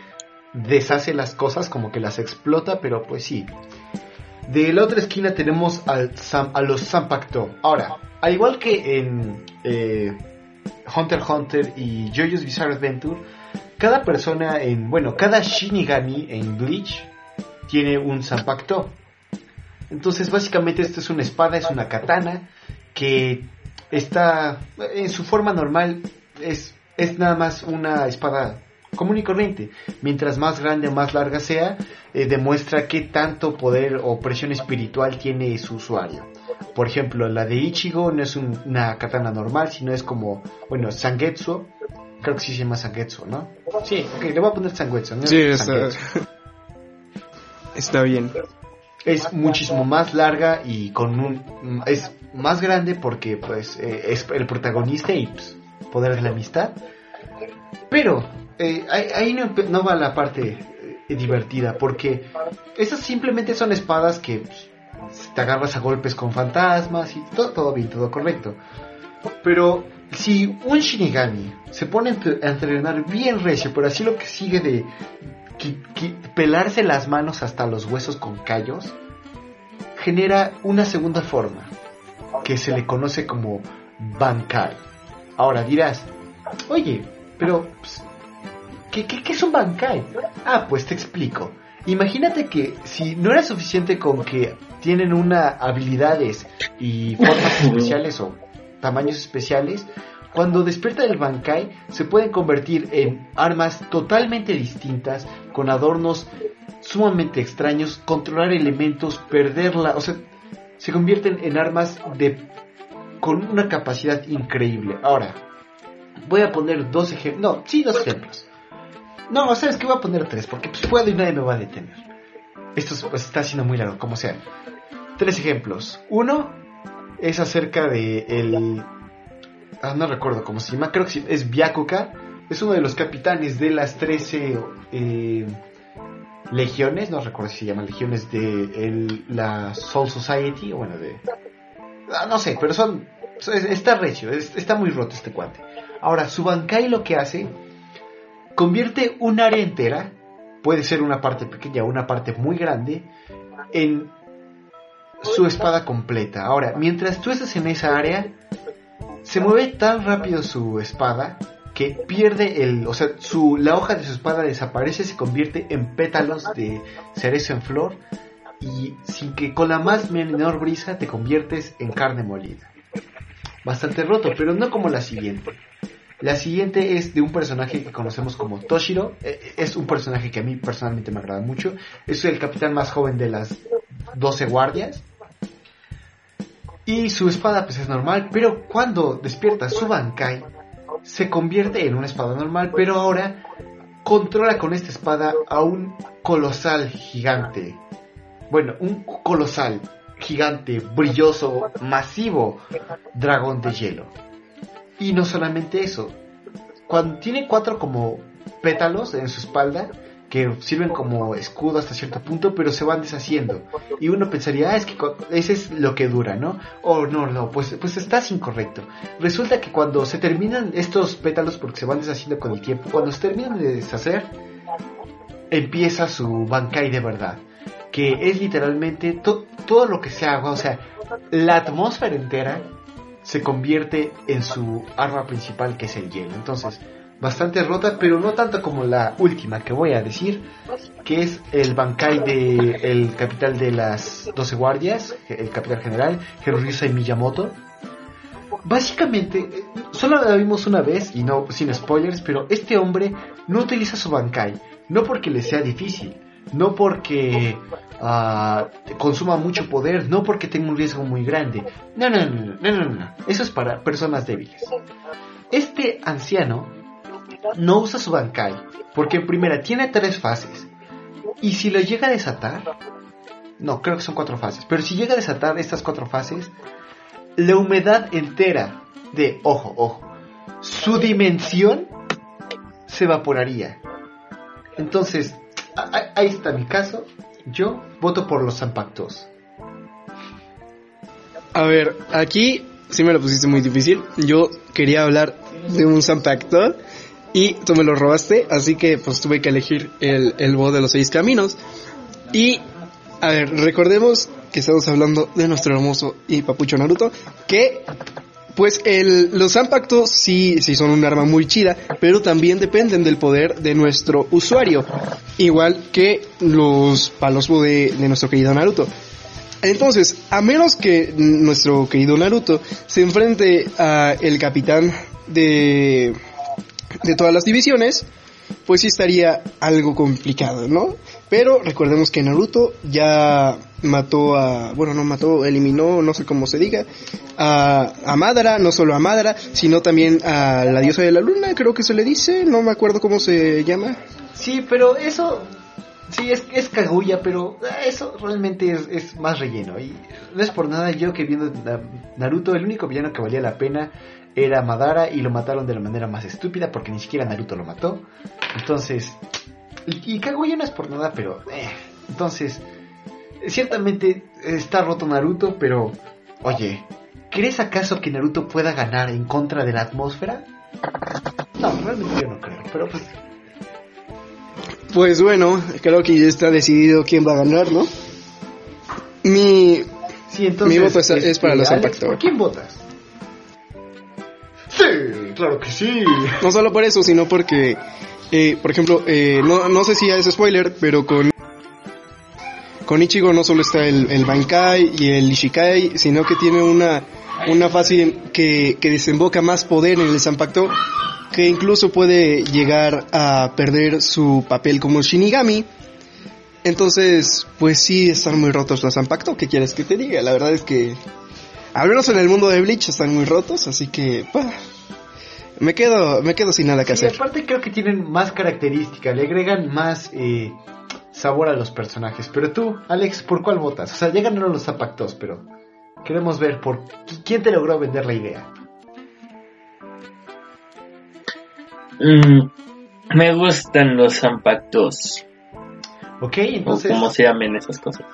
deshace las cosas, como que las explota, pero pues sí. De la otra esquina tenemos al a los Sampacto. Ahora, al igual que en eh, Hunter x Hunter y JoJo's Bizarre Adventure, cada persona en, bueno, cada Shinigami en Bleach tiene un Zanpakuto. Entonces, básicamente, esto es una espada, es una katana que está en su forma normal, es, es nada más una espada común y corriente. Mientras más grande o más larga sea, eh, demuestra qué tanto poder o presión espiritual tiene su usuario. Por ejemplo, la de Ichigo no es una katana normal, sino es como, bueno, Sangetsu. Creo que sí se llama Sangetsu, ¿no? Sí, ok, le voy a poner Sangetsu. ¿no? Sí, está, está bien. Es muchísimo más larga y con un... Es más grande porque pues eh, es el protagonista y pues, poder de la amistad. Pero eh, ahí, no, va la parte eh, divertida porque esas simplemente son espadas que... Pues, te agarras a golpes con fantasmas y todo, todo bien, todo correcto. Pero si un Shinigami se pone a entrenar bien recio, pero así lo que sigue de pelarse las manos hasta los huesos con callos, genera una segunda forma que se le conoce como Bankai. Ahora dirás, oye, pero pues, ¿qué, qué, qué es un Bankai? Ah, pues te explico. Imagínate que si no era suficiente con que tienen una habilidades y formas especiales o tamaños especiales, cuando despierta el Bankai se pueden convertir en armas totalmente distintas, con adornos sumamente extraños, controlar elementos, perderla, o sea, se convierten en armas de con una capacidad increíble. Ahora, voy a poner dos ejemplos, no, sí, dos ejemplos. No, sabes que voy a poner tres, porque pues, puedo y nadie me va a detener. Esto pues, está siendo muy largo, como sea. Tres ejemplos. Uno es acerca de el... Ah, no recuerdo cómo se llama, creo que es Byakuka. Es uno de los capitanes de las 13 eh, legiones, no recuerdo si se llaman legiones de el, la Soul Society, o bueno, de... Ah, no sé, pero son... Está recio, está muy roto este cuate. Ahora, su Bankai lo que hace, convierte un área entera, puede ser una parte pequeña o una parte muy grande, en su espada completa. Ahora, mientras tú estás en esa área, se mueve tan rápido su espada que pierde el, o sea, su, la hoja de su espada desaparece, se convierte en pétalos de cerezo en flor y sin que con la más menor brisa te conviertes en carne molida. Bastante roto, pero no como la siguiente. La siguiente es de un personaje que conocemos como Toshiro. Eh, es un personaje que a mí personalmente me agrada mucho. Es el capitán más joven de las 12 guardias. Y su espada pues es normal, pero cuando despierta su Bankai, se convierte en una espada normal, pero ahora controla con esta espada a un colosal gigante. Bueno, un colosal gigante, brilloso, masivo dragón de hielo. Y no solamente eso, cuando tiene cuatro como pétalos en su espalda, que sirven como escudo hasta cierto punto, pero se van deshaciendo. Y uno pensaría, ah, es que ese es lo que dura, ¿no? O no, no, pues, pues estás incorrecto. Resulta que cuando se terminan estos pétalos, porque se van deshaciendo con el tiempo, cuando se terminan de deshacer, empieza su Bankai de verdad. Que es literalmente todo lo que se haga, o sea, la atmósfera entera se convierte en su arma principal que es el hielo. Entonces, bastante rota, pero no tanto como la última que voy a decir, que es el Bankai de el capital de las 12 guardias, el capitán general, Hirohisa Miyamoto. Básicamente, solo la vimos una vez y no sin spoilers, pero este hombre no utiliza su Bankai, no porque le sea difícil, no porque uh, consuma mucho poder, no porque tenga un riesgo muy grande. No, no, no, no, no, no. Eso es para personas débiles. Este anciano no usa su Bankai, porque en primera tiene tres fases. Y si lo llega a desatar, no, creo que son cuatro fases, pero si llega a desatar estas cuatro fases, la humedad entera de, ojo, ojo, su dimensión se evaporaría. Entonces, ahí está mi caso. Yo voto por los Zampactos. A ver, aquí sí me lo pusiste muy difícil. Yo quería hablar de un Zampactor y tú me lo robaste, así que pues tuve que elegir el, el de los seis caminos. Y, a ver, recordemos que estamos hablando de nuestro hermoso y papucho Naruto, que pues el, los Zanpakuto sí, sí son un arma muy chida, pero también dependen del poder de nuestro usuario, igual que los palos de, de nuestro querido Naruto. Entonces, a menos que nuestro querido Naruto se enfrente a el capitán de de todas las divisiones, pues sí estaría algo complicado, ¿no? Pero recordemos que Naruto ya mató a, bueno, no mató, eliminó, no sé cómo se diga, a, Madara, no solo a Madara, sino también a la diosa de la luna, creo que se le dice, no me acuerdo cómo se llama. Sí, pero eso, sí, es, es Kaguya, pero eso realmente es, es más relleno. Y no es por nada yo que viendo Naruto, el único villano que valía la pena era Madara y lo mataron de la manera más estúpida porque ni siquiera Naruto lo mató. Entonces, y, Kaguya no es por nada, pero... Eh, entonces, ciertamente está roto Naruto, pero... Oye, ¿crees acaso que Naruto pueda ganar en contra de la atmósfera? No, realmente yo no creo, pero pues... Pues bueno, creo que ya está decidido quién va a ganar, ¿no? Mi, sí, entonces, mi voto es, para los Alex, ¿Por quién votas? claro que sí. No solo por eso, sino porque, eh, por ejemplo, eh, no, no sé si ya es spoiler, pero con, con Ichigo no solo está el, el Bankai y el Ishikai, sino que tiene una, una fase que, que desemboca más poder en el Zanpakuto, que incluso puede llegar a perder su papel como Shinigami. Entonces, pues sí, están muy rotos los Zanpakuto, ¿qué quieres que te diga? La verdad es que, al menos en el mundo de Bleach, están muy rotos, así que, bah, me quedo, me quedo sin nada que Y hacer. aparte creo que tienen más características, le agregan más eh, sabor a los personajes. Pero tú, Alex, ¿por cuál votas? O sea, ya ganaron los zapactos, pero queremos ver por qui- quién te logró vender la idea. Mm, me gustan los zampactos. Ok, O entonces, como se llamen esas cosas.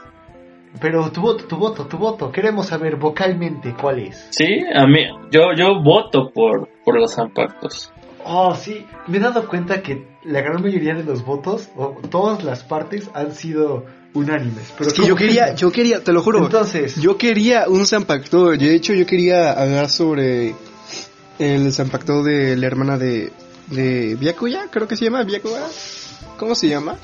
Pero tu voto, tu voto, tu voto. Queremos saber vocalmente cuál es. Sí, a mí, yo, yo voto por, por los zampactos. Oh, sí, me he dado cuenta que la gran mayoría de los votos, o todas las partes, han sido unánimes. Pero Es que yo ¿cómo quería, que- yo quería, te lo juro, Entonces, yo quería un Zanpakuto. De hecho, yo quería hablar sobre el Zanpakuto de la hermana de, de Byakuya, creo que se llama Byakuya. ¿Cómo se llama?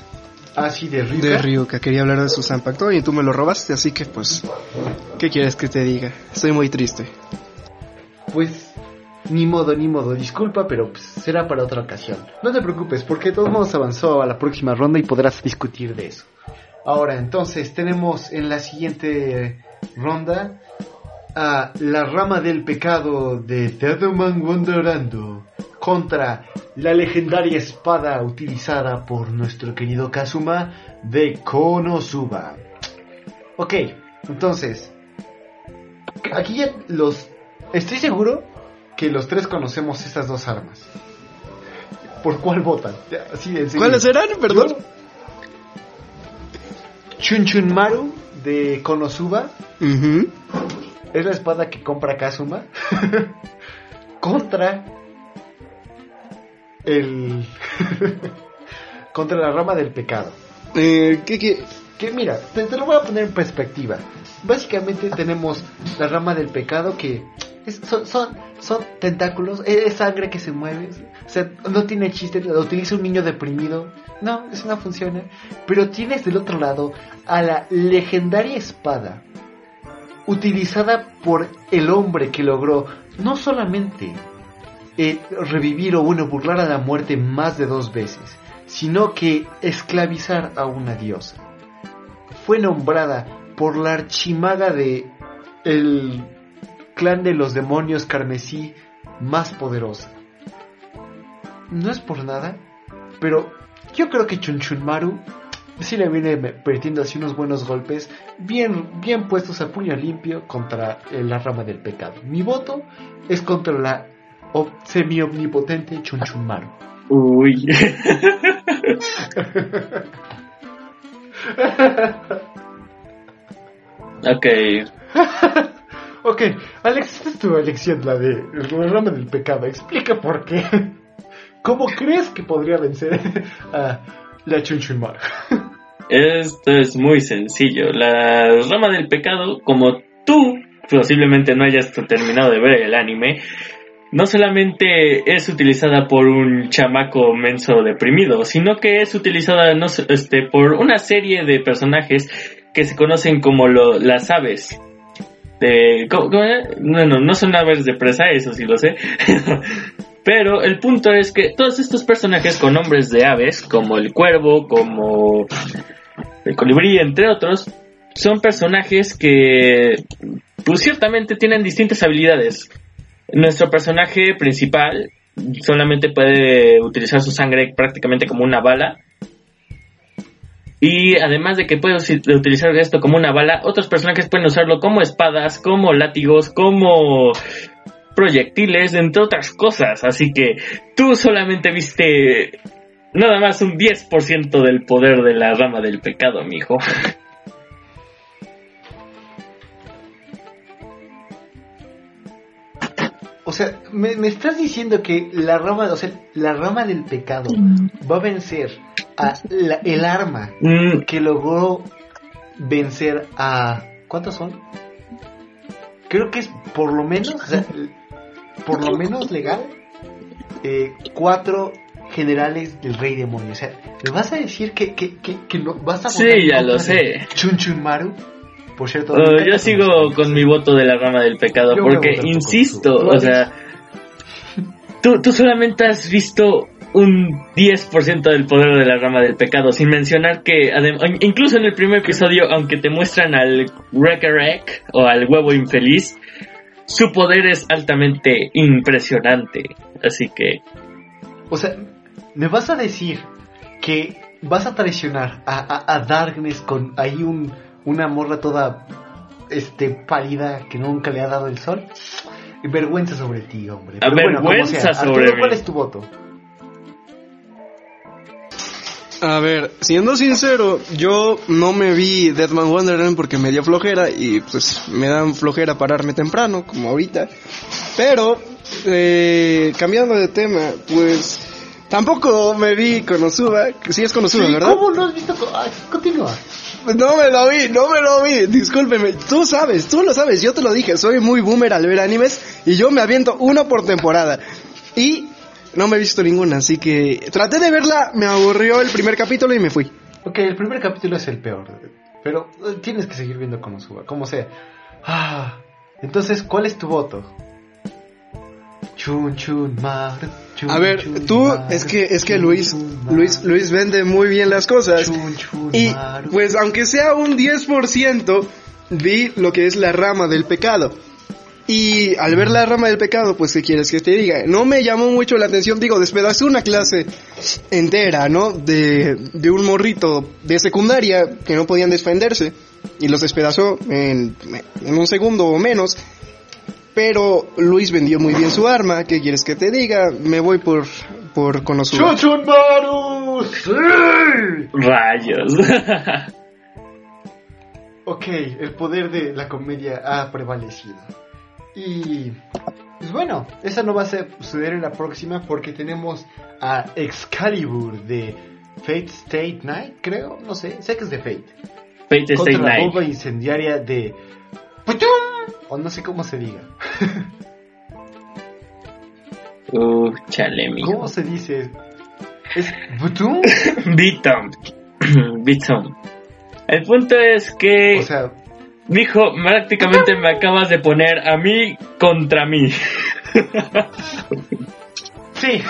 Así de Ryuka. De Ryuka. Quería hablar de su Zanpakuto y tú me lo robaste, así que pues, ¿qué quieres que te diga? Estoy muy triste. Pues ni modo, ni modo, disculpa, pero pues, será para otra ocasión. No te preocupes, porque de todos modos avanzó a la próxima ronda y podrás discutir de eso. Ahora, entonces, tenemos en la siguiente ronda a la rama del pecado de Tedoman Wonderando contra la legendaria espada utilizada por nuestro querido Kazuma de Konosuba. Ok, entonces, aquí ya los... Estoy seguro que los tres conocemos estas dos armas. ¿Por cuál votan? Así. ¿Cuáles eran? Perdón. Chun Chun Maru de Konosuba es la espada que compra Kazuma contra el contra la rama del pecado. Eh, ¿qué, qué? Que mira, te, te lo voy a poner en perspectiva. Básicamente tenemos la rama del pecado que es- son, son, son tentáculos, es, es sangre que se mueve. O sea, no tiene chiste, lo utiliza un niño deprimido. No, eso no funciona. Pero tienes del otro lado a la legendaria espada utilizada por el hombre que logró no solamente eh, revivir o bueno, burlar a la muerte más de dos veces, sino que esclavizar a una diosa. Fue nombrada por la archimaga de el clan de los demonios carmesí más poderosa. No es por nada, pero yo creo que Chunchunmaru sí le viene perdiendo así unos buenos golpes, bien, bien puestos a puño limpio contra eh, la rama del pecado. Mi voto es contra la semi-omnipotente Chunchunmaru. Uy. ok. Ok, Alex, esta es tu elección, la de la rama del pecado. Explica por qué. ¿Cómo crees que podría vencer a la Chunchunmaru? Esto es muy sencillo. La rama del pecado, como tú posiblemente no hayas terminado de ver el anime, no solamente es utilizada por un chamaco menso deprimido, sino que es utilizada no, este, por una serie de personajes que se conocen como lo- las aves. De, ¿cómo- cómo era? Bueno, no son aves de presa, eso sí lo sé. Pero el punto es que todos estos personajes con nombres de aves, como el cuervo, como el colibrí, entre otros, son personajes que pues ciertamente tienen distintas habilidades. Nuestro personaje principal solamente puede utilizar su sangre prácticamente como una bala. Y además de que puede utilizar esto como una bala, otros personajes pueden usarlo como espadas, como látigos, como proyectiles, entre otras cosas. Así que tú solamente viste nada más un 10% del poder de la rama del pecado, mijo. sea, me, me estás diciendo que la rama, o sea, la rama del pecado va a vencer a la- el arma Mm, que logró vencer a... ¿Cuántos son? Creo que es por lo menos, o sea, por lo menos legal. eh, cuatro generales del rey demonio. O sea, ¿me vas a decir que, que, que, que no vas a Sí, ya lo de sé. Chun Chun Maru? Por cierto, encanta yo sigo con mi voto de la rama del pecado Yo porque, insisto, Konosuba. ¿Tú o sea, tú, tú solamente has visto un 10% del poder de la rama del pecado, sin mencionar que incluso en el primer episodio, aunque te muestran al Wreck o al huevo infeliz, su poder es altamente impresionante. Así que, O sea, ¿me vas a decir que vas a traicionar a, a, a Darkness con ahí un, una morra toda este pálida que nunca le ha dado el sol? Vergüenza sobre ti, hombre. Pero bueno, como Vergüenza sea. sobre Arturo, mí. ¿cuál es tu voto? A ver, siendo sincero, yo no me vi Deadman Wonderland porque me dio flojera y pues me dan flojera pararme temprano, como ahorita. Pero, eh, cambiando de tema, pues tampoco me vi Konosuba, que sí es Konosuba, Sí, ¿verdad? ¿Cómo no has visto? co- continúa. No me lo vi, no me lo vi, discúlpeme. Tú sabes, tú lo sabes, yo te lo dije, soy muy boomer al ver animes y yo me aviento uno por temporada. Y no me he visto ninguna, así que traté de verla, me aburrió el primer capítulo y me fui. Ok, el primer capítulo es el peor. Pero eh, tienes que seguir viendo Konosuba, como sea. Ah, entonces, ¿cuál es tu voto? Chun chun maru, chun, A ver, chun, tú, es que, es que Luis, chun, Luis, Luis vende muy bien las cosas. Y pues aunque sea un 10%, vi lo que es la rama del pecado. Y al ver la rama del pecado, pues ¿qué quieres que te diga? No me llamó mucho la atención, digo, despedazé una clase entera, ¿no? De, de un morrito de secundaria que no podían defenderse. Y los despedazó en, en un segundo o menos. Pero Luis vendió muy bien su arma, ¿qué quieres que te diga? Me voy por, por Konosuba. Chun chun maru, sí. rayos. Ok, el poder de la comedia ha prevalecido. Y pues bueno, esa no va a suceder en la próxima porque tenemos a Excalibur de Fate State Night, creo, no sé, sé que es de Fate. Fate Stay contra la Night. bomba incendiaria de ¡Puchum! o no sé cómo se diga. Uh, chale, mijo. ¿Cómo se dice? ¿Es Butum? Bitom. Bitom. El punto es que, O sea, mijo, prácticamente me acabas de poner a mí contra mí. sí.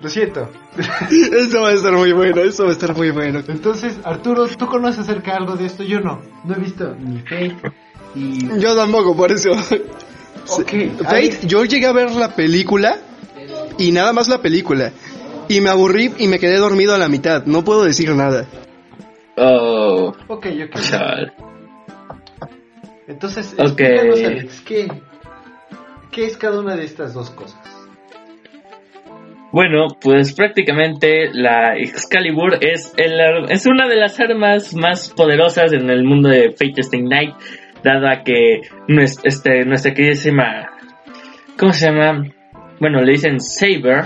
Lo siento. Eso va a estar muy bueno, eso va a estar muy bueno. Entonces, Arturo, ¿tú conoces acerca de algo de esto? Yo no. No he visto ni Fate y Yo tampoco, por eso. Ok, Fate, yo llegué a ver la película y nada más la película. Y me aburrí y me quedé dormido a la mitad. No puedo decir nada. Oh, Ok, ok. chaval. Entonces, Ok. explícanos, Alex, ¿qué, ¿qué es cada una de estas dos cosas? Bueno, pues prácticamente la Excalibur es, el, es una de las armas más poderosas en el mundo de Fate Stay Night, dada que nues- este, nuestra queridísima, ¿cómo se llama? Bueno, le dicen Saber,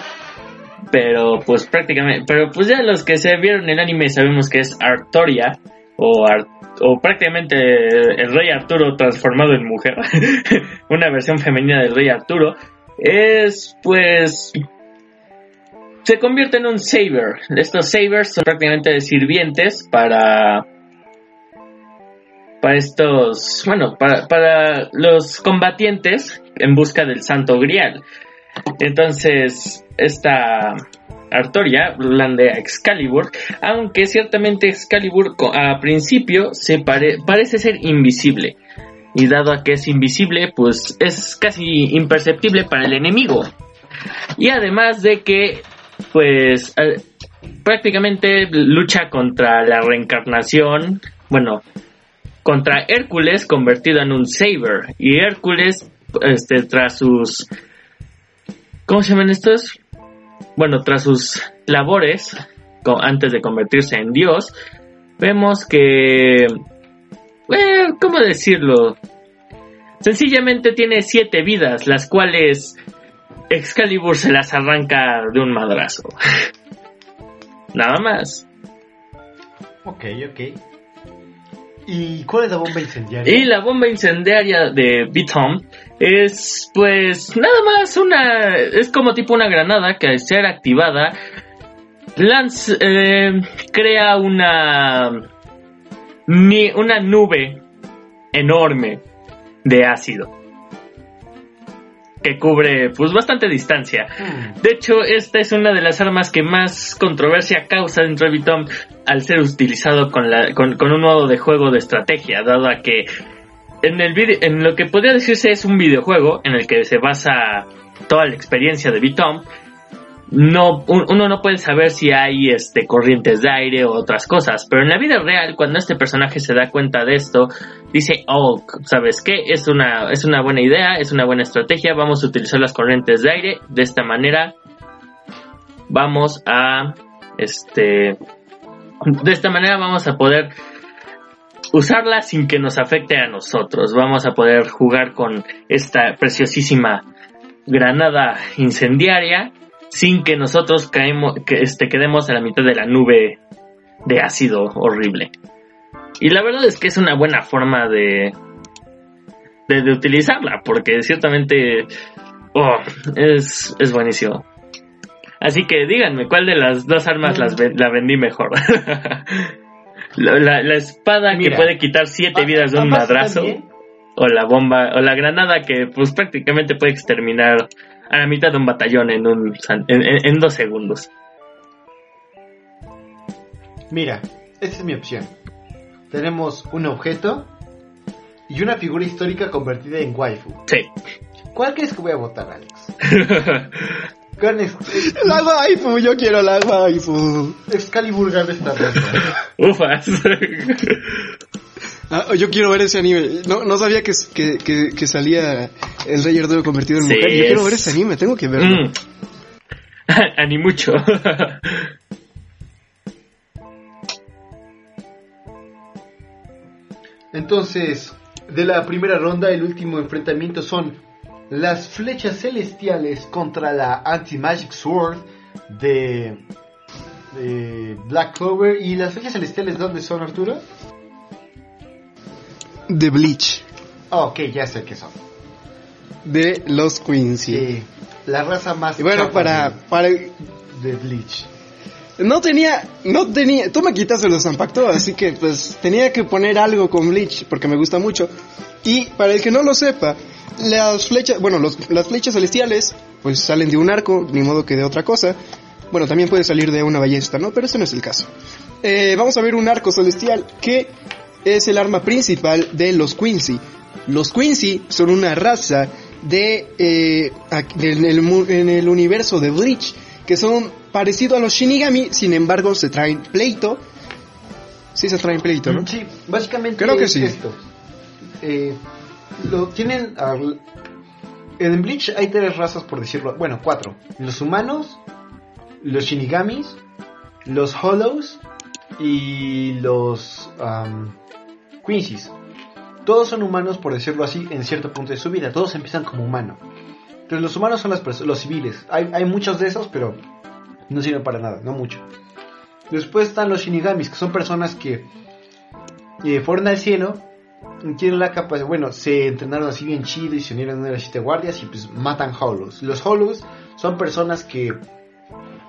pero pues prácticamente, pero pues ya los que se vieron el anime sabemos que es Artoria, o, o prácticamente el rey Arturo transformado en mujer, una versión femenina del rey Arturo, es pues se convierte en un saber. Estos sabers son prácticamente sirvientes para para estos, bueno, para, para los combatientes en busca del Santo Grial. Entonces, esta Artoria blandea Excalibur, aunque ciertamente Excalibur a principio se pare- parece ser invisible. Y dado a que es invisible, pues es casi imperceptible para el enemigo. Y además de que, pues, eh, prácticamente lucha contra la reencarnación, bueno, contra Hércules convertido en un Saber. Y Hércules, este, tras sus... ¿Cómo se llaman estos? Bueno, tras sus labores, antes de convertirse en Dios, vemos que... eh, ¿Cómo decirlo? Sencillamente tiene siete vidas, las cuales Excalibur se las arranca de un madrazo. Nada más. Ok, ok. ¿Y cuál es la bomba incendiaria? Y la bomba incendiaria de Bitom es pues nada más una es como tipo una granada que al ser activada Lance eh, crea una una nube enorme de ácido que cubre pues bastante distancia. Hmm. De hecho, esta es una de las armas que más controversia causa dentro de Bitom al ser utilizado con, la, con, un modo de juego de estrategia, dado a que en, el en lo que podría decirse es un videojuego en el que se basa toda la experiencia de Bitom, no, uno no puede saber si hay este, corrientes de aire o otras cosas, pero en la vida real, cuando este personaje se da cuenta de esto, dice, oh, ¿sabes qué? Es una, es una buena idea, es una buena estrategia, vamos a utilizar las corrientes de aire, de esta manera vamos a, este, de esta manera vamos a poder usarla sin que nos afecte a nosotros, vamos a poder jugar con esta preciosísima granada incendiaria sin que nosotros caemos, que este, quedemos en la mitad de la nube de ácido horrible. Y la verdad es que es una buena forma de, de, utilizarla, porque ciertamente oh, es, es buenísimo. Así que díganme, ¿cuál de las dos armas las la vendí mejor? la, espada que puede quitar siete vidas de un madrazo, o la bomba, o la granada que pues prácticamente puede exterminar a la mitad de un batallón en, un, en, dos segundos. Mira, esta es mi opción. Tenemos un objeto y una figura histórica convertida en waifu. Sí. ¿Cuál crees que voy a votar, Alex? La waifu, yo quiero la waifu. Excalibur gana esta ronda. Ufas. Ah, yo quiero ver ese anime. No, no sabía que, que, que, salía el Rey Arturo convertido en mujer. Yo quiero ver ese anime, tengo que verlo. Mm. Animucho. Entonces, de la primera ronda, el último enfrentamiento son las flechas celestiales contra la Anti-Magic Sword de, de Black Clover. ¿Y las flechas celestiales dónde son, Arturo? De Bleach. Oh, ok, ya sé qué son. De los Quincy. Sí, la raza más. Y bueno, para, para. De Bleach. No tenía, no tenía, tú me quitaste los Zampacto, así que pues tenía que poner algo con Bleach, porque me gusta mucho. Y para el que no lo sepa, las flechas, bueno, las flechas celestiales, pues salen de un arco, ni modo que de otra cosa. Bueno, también puede salir de una ballesta, ¿no? Pero ese no es el caso. Eh, vamos a ver un arco celestial que es el arma principal de los Quincy. Los Quincy son una raza de eh, en, el, universo de Bleach que son parecidos a los Shinigami, sin embargo se traen pleito. Sí se traen pleito, ¿no? Sí, básicamente Creo que sí. esto. Eh, lo tienen en Bleach hay tres razas por decirlo, bueno, cuatro. Los humanos, los Shinigamis, los Hollows y los Quincy's. Todos son humanos, por decirlo así, en cierto punto de su vida. Todos empiezan como humanos. Entonces los humanos son las los civiles. Hay, muchos de esos, pero no sirven para nada, no mucho. Después están los shinigamis, que son personas que eh, fueron al cielo, tienen la capacidad, bueno, se entrenaron así bien chido y se unieron a las siete guardias y pues matan hollows. Los hollows son personas que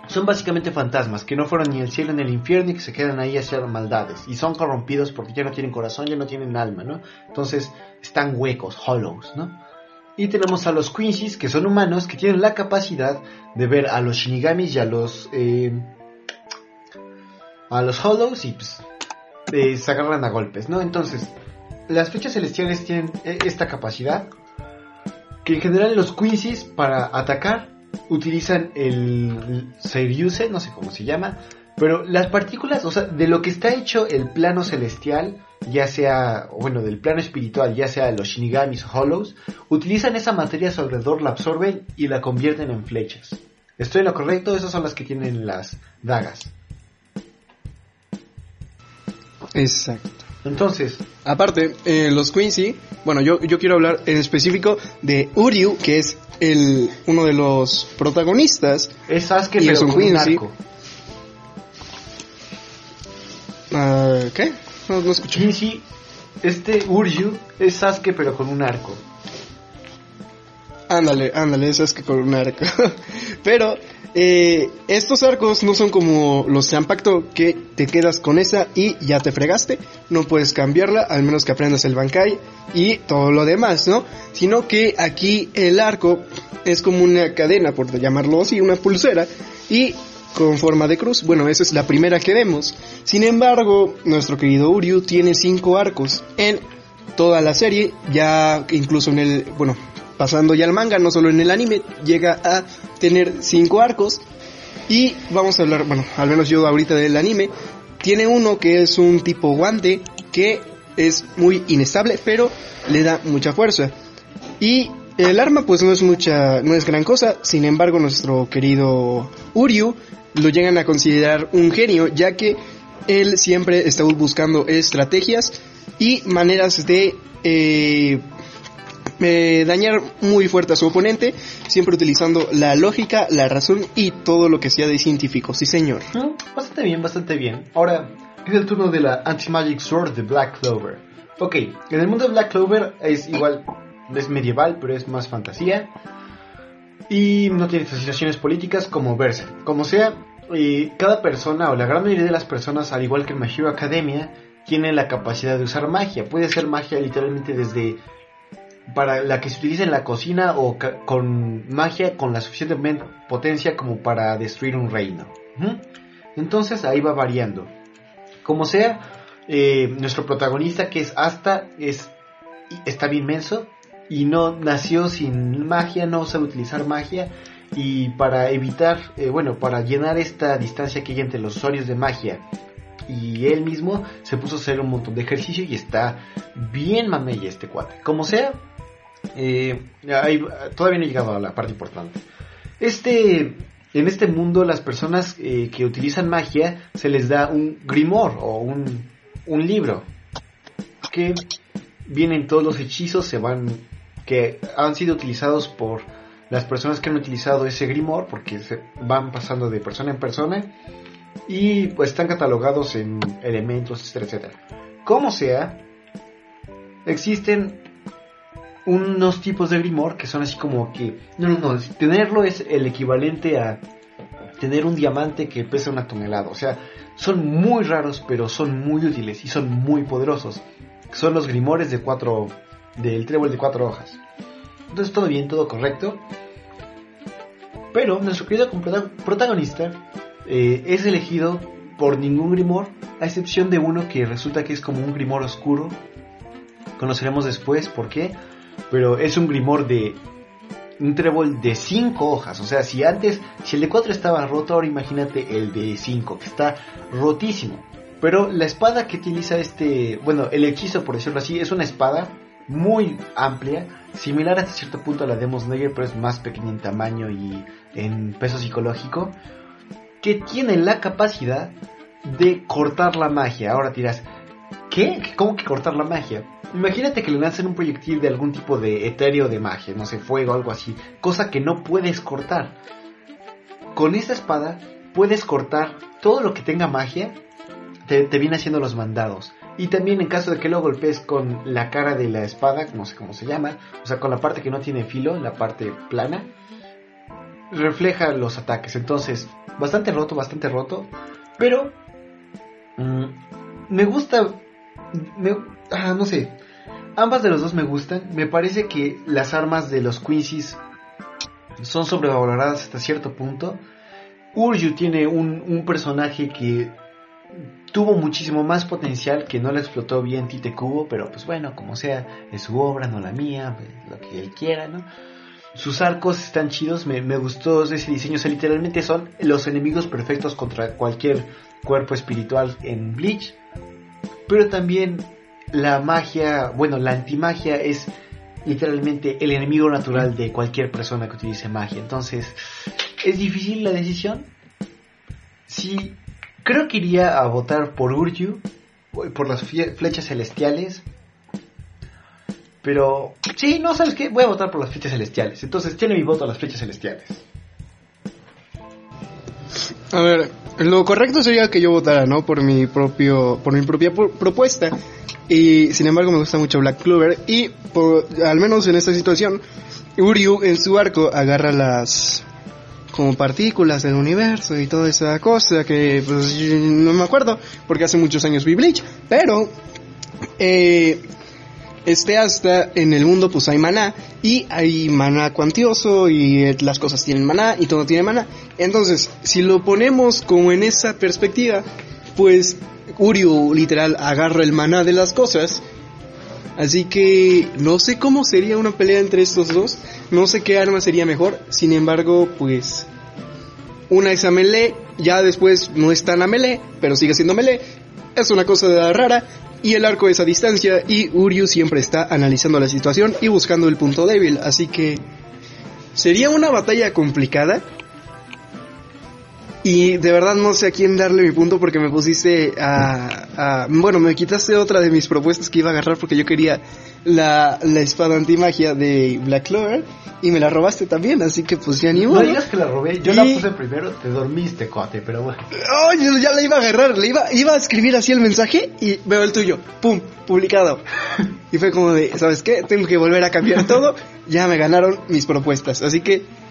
son básicamente fantasmas que no fueron ni el cielo ni el infierno y que se quedan ahí a hacer maldades. Y son corrompidos porque ya no tienen corazón, ya no tienen alma, ¿no? Entonces están huecos, hollows, ¿no? Y tenemos a los Quincy's, que son humanos, que tienen la capacidad de ver a los Shinigamis y a los... Eh, a los hollows y pues eh, se agarran a golpes, ¿no? Entonces, las fechas celestiales tienen eh, esta capacidad que en general los Quincy's para atacar utilizan el Seiriuse, no sé cómo se llama, pero las partículas, o sea, de lo que está hecho el plano celestial, ya sea, bueno, del plano espiritual, ya sea los Shinigamis o Hollows, utilizan esa materia a su alrededor, la absorben y la convierten en flechas. ¿Estoy en lo correcto? Esas son las que tienen las dagas. Exacto. Entonces, aparte, eh, los Quincy, bueno, yo, yo quiero hablar en específico de Uryu, que es el, uno de los protagonistas. Es Sasuke, pero con un arco. Ah, ¿Qué? No, no escuché. Quincy, este Uryu es Sasuke, pero con un arco. Ándale, ándale, eso es que con un arco. Pero eh, estos arcos no son como los Zanpakuto que te quedas con esa y ya te fregaste. No puedes cambiarla, al menos que aprendas el Bankai y todo lo demás, ¿no? Sino que aquí el arco es como una cadena, por llamarlo así, una pulsera. Y con forma de cruz. Bueno, esa es la primera que vemos. Sin embargo, nuestro querido Uryu tiene cinco arcos en toda la serie, ya incluso en el, bueno, pasando ya al manga, no solo en el anime, llega a tener cinco arcos. Y vamos a hablar, bueno, al menos yo ahorita del anime, tiene uno que es un tipo guante que es muy inestable, pero le da mucha fuerza. Y el arma pues no es mucha, no es gran cosa, sin embargo nuestro querido Uryu lo llegan a considerar un genio, ya que él siempre está buscando estrategias y maneras de eh, eh, dañar muy fuerte a su oponente, siempre utilizando la lógica, la razón y todo lo que sea de científico. Sí, señor. bastante bien, bastante bien. Ahora es el turno de la Anti-Magic Sword de Black Clover. Ok, en el mundo de Black Clover es igual, es medieval, pero es más fantasía. Y no tiene situaciones políticas como verse. Como sea, y cada persona o la gran mayoría de las personas, al igual que en My Academia, tiene la capacidad de usar magia. Puede ser magia literalmente desde para la que se utiliza en la cocina o con magia con la suficiente potencia como para destruir un reino. Entonces ahí va variando. Como sea, eh, nuestro protagonista que es Asta es, está bien menso y no nació sin magia, no sabe utilizar magia y para evitar, eh, bueno, para llenar esta distancia que hay entre los usuarios de magia y él mismo se puso a hacer un montón de ejercicio y está bien mamey este cuate. Como sea, eh, todavía no he llegado a la parte importante. Este, en este mundo las personas eh, que utilizan magia se les da un grimor o un, un libro que vienen todos los hechizos, se van, que han sido utilizados por las personas que han utilizado ese Grimor, porque se van pasando de persona en persona, y pues están catalogados en elementos, etcétera, etcétera. Como sea, existen unos tipos de Grimor que son así como que, no, no, no, tenerlo es el equivalente a tener un diamante que pesa una tonelada, o sea, son muy raros, pero son muy útiles y son muy poderosos. Son los Grimores de cuatro, del trébol de cuatro hojas. Entonces todo bien, todo correcto. Pero nuestro querido protagonista eh, es elegido por ningún Grimor, a excepción de uno que resulta que es como un Grimor oscuro. Conoceremos después por qué. Pero es un Grimor de un trébol de 5 hojas. O sea, si antes, si el de 4 estaba roto, ahora imagínate el de 5, que está rotísimo. Pero la espada que utiliza este, bueno, el hechizo por decirlo así, es una espada muy amplia, similar hasta cierto punto a la de Negger, pero es más pequeña en tamaño y en peso psicológico, que tiene la capacidad de cortar la magia. Ahora dirás, ¿qué? ¿Cómo que cortar la magia? Imagínate que le lancen un proyectil de algún tipo de etéreo de magia, no sé, fuego, algo así, cosa que no puedes cortar. Con esta espada puedes cortar todo lo que tenga magia, te, te viene haciendo los mandados. Y también en caso de que lo golpees con la cara de la espada, no sé cómo se llama, o sea, con la parte que no tiene filo, la parte plana, refleja los ataques. Entonces, bastante roto, bastante roto. Pero mm, me gusta, ah, no sé, ambas de los dos me gustan. Me parece que las armas de los Quincy's son sobrevaloradas hasta cierto punto. Urju tiene un, un personaje que tuvo muchísimo más potencial que no le explotó bien Tite Cubo, pero pues bueno, como sea, es su obra, no la mía, pues, lo que él quiera, ¿no? Sus arcos están chidos, me, gustó ese diseño, o sea, literalmente son los enemigos perfectos contra cualquier cuerpo espiritual en Bleach, pero también la magia, bueno, la antimagia es literalmente el enemigo natural de cualquier persona que utilice magia, entonces, ¿es difícil la decisión? Sí, Creo que iría a votar por Urju, por las flechas celestiales. Pero, sí, no, ¿sabes qué? Voy a votar por las flechas celestiales. Entonces, tiene mi voto a las flechas celestiales. A ver, lo correcto sería que yo votara, ¿no? Por mi propio, por mi propia propuesta. Y sin embargo me gusta mucho Black Clover y por, al menos en esta situación Uryu en su arco agarra las como partículas del universo y toda esa cosa que pues no me acuerdo porque hace muchos años vi Bleach, pero eh, este hasta en el mundo pues hay maná y hay maná cuantioso y las cosas tienen maná y todo tiene maná. Entonces, si lo ponemos como en esa perspectiva, pues Uryu literal agarra el maná de las cosas. Así que no sé cómo sería una pelea entre estos dos, no sé qué arma sería mejor, sin embargo, pues una es a melee, ya después no es tan a melee, pero sigue siendo melee, es una cosa rara, y el arco es a distancia y Uryu siempre está analizando la situación y buscando el punto débil, así que sería una batalla complicada. Y de verdad no sé a quién darle mi punto porque me pusiste a, Bueno, me quitaste otra de mis propuestas que iba a agarrar porque yo quería la, la espada antimagia de Black Clover y me la robaste también, así que pues ya ni modo. No digas que la robé, yo la puse primero, te dormiste, cuate, pero bueno. Oh, yo ya la iba a agarrar, le iba, iba a escribir así el mensaje y veo el tuyo, pum, publicado. y fue como de, ¿sabes qué? Tengo que volver a cambiar todo, ya me ganaron mis propuestas, así que...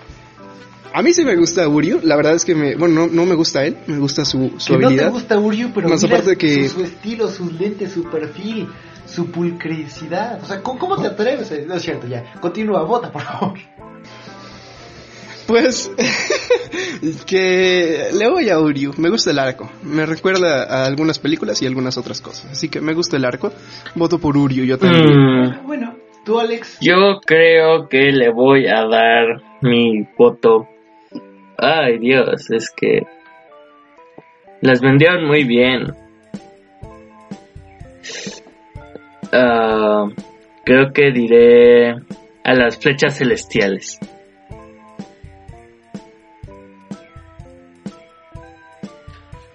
A mí sí me gusta Uryu, la verdad es que me, bueno, no, no me gusta él, me gusta su, su habilidad. No te gusta Uryu, pero Más aparte que... su, su estilo, sus lentes, su perfil, su pulcricidad. O sea, ¿cómo, te atreves? No es cierto, ya. Continúa, vota, por favor. Pues que le voy a Uryu, me gusta el arco, me recuerda a algunas películas y algunas otras cosas, así que me gusta el arco, voto por Uryu, yo también. Mm. Bueno, tú Alex. Yo creo que le voy a dar mi voto. Ay Dios, es que las vendieron muy bien. Ah, creo que diré a las flechas celestiales.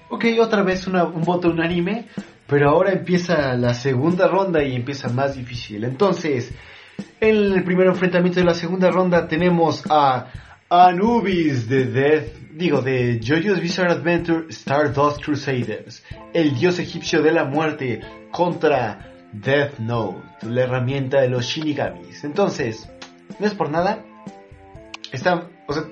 Ok, otra vez un voto unánime, pero ahora empieza la segunda ronda y empieza más difícil. Entonces, en el primer enfrentamiento de la segunda ronda tenemos a Anubis de Death, digo, de JoJo's Bizarre Adventure Stardust Crusaders, el dios egipcio de la muerte contra Death Note, la herramienta de los Shinigamis. Entonces, no es por nada, está, o sea,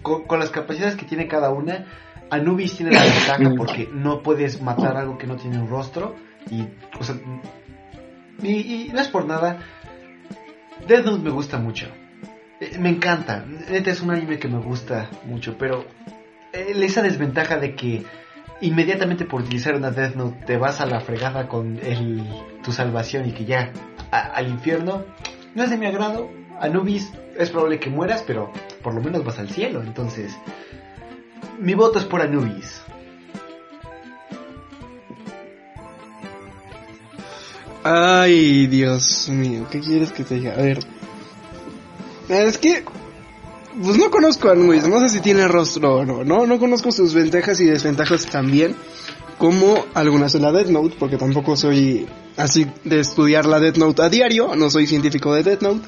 con, las capacidades que tiene cada una, Anubis tiene la ventaja porque no puedes matar algo que no tiene un rostro y, o sea, y, no es por nada, Death Note me gusta mucho. Eh, me encanta, este es un anime que me gusta mucho, pero eh, esa desventaja de que inmediatamente por utilizar una Death Note te vas a la fregada con el, tu salvación y que ya al infierno, no es de mi agrado. Anubis es probable que mueras, pero por lo menos vas al cielo. Entonces, mi voto es por Anubis. Ay, Dios mío, ¿qué quieres que te diga? A ver. Es que pues no conozco a Anubis, no sé si tiene rostro o no, no, no conozco sus ventajas y desventajas también, como algunas de la Death Note, porque tampoco soy así de estudiar la Death Note a diario, no soy científico de Death Note.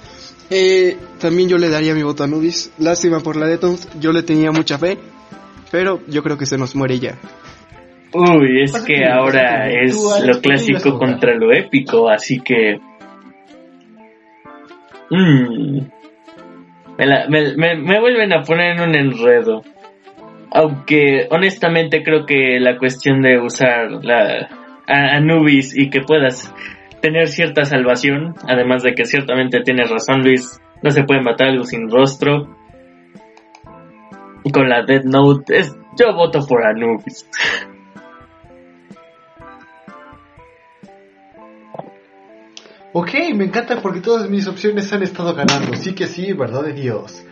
Eh, también yo le daría mi voto a Anubis, lástima por la Death Note, yo le tenía mucha fe, pero yo creo que se nos muere ya. Uy, es que ahora es lo clásico contra lo épico, así que... Mmm me, vuelven a poner en un enredo. Aunque honestamente creo que la cuestión de usar la Anubis y que puedas tener cierta salvación, además de que ciertamente tienes razón Luis, no se puede matar algo sin rostro. Con la Dead Note, es, yo voto por Anubis. Ok, me encanta porque todas mis opciones han estado ganando. Sí que sí, verdad de Dios.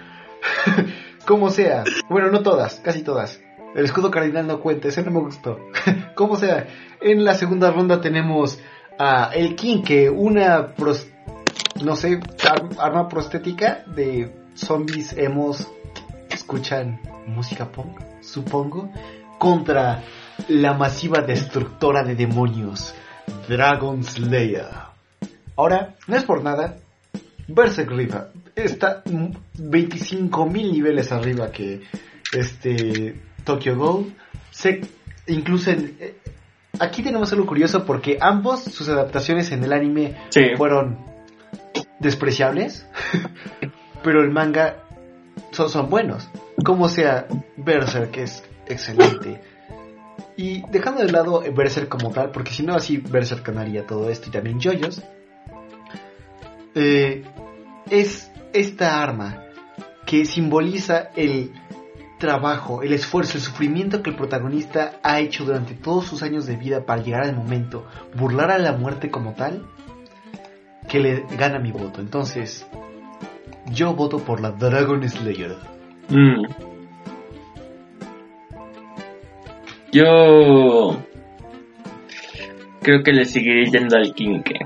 Como sea. Bueno, no todas, casi todas. El escudo cardinal no cuenta, ese no me gustó. Como sea. En la segunda ronda tenemos a El King, que una no sé, arma prostética de zombies hemos escuchan música punk, supongo, contra la masiva destructora de demonios, Dragon Slayer. Ahora, no es por nada, Berserk Riva está 25.000 niveles arriba que este Tokyo Ghoul. Se, incluso eh, aquí tenemos algo curioso porque ambos sus adaptaciones en el anime fueron despreciables. pero el manga son, son buenos. Como sea Berserk, que es excelente. Y dejando de lado Berserk como tal, porque si no así Berserk ganaría todo esto y también JoJo's, eh, es esta arma que simboliza el trabajo, el esfuerzo, el sufrimiento que el protagonista ha hecho durante todos sus años de vida para llegar al momento, burlar a la muerte como tal, que le gana mi voto. Entonces, yo voto por la Dragon Slayer. Mm. Yo creo que le seguiré yendo al Kinke.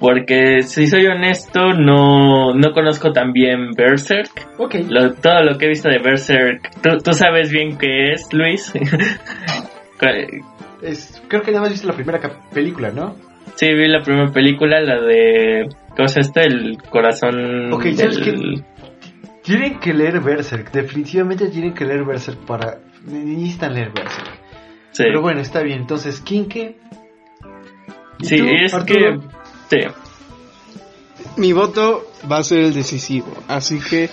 Porque si soy honesto, no, no conozco tan bien Berserk. Ok. Lo- todo lo que he visto de Berserk, tú, tú sabes bien qué es, Luis. Es, creo que nada más viste la primera película, ¿no? sí, vi la primera película, la de... ¿Cómo es esto? El corazón Ok, ¿sabes del... Tienen que leer Berserk, definitivamente tienen que leer Berserk para... Necesitan leer Berserk. Sí, Pero bueno, está bien. Entonces, Kinke... ¿Y sí tú, es Arturo? que... Sí. Mi voto va a ser el decisivo, así que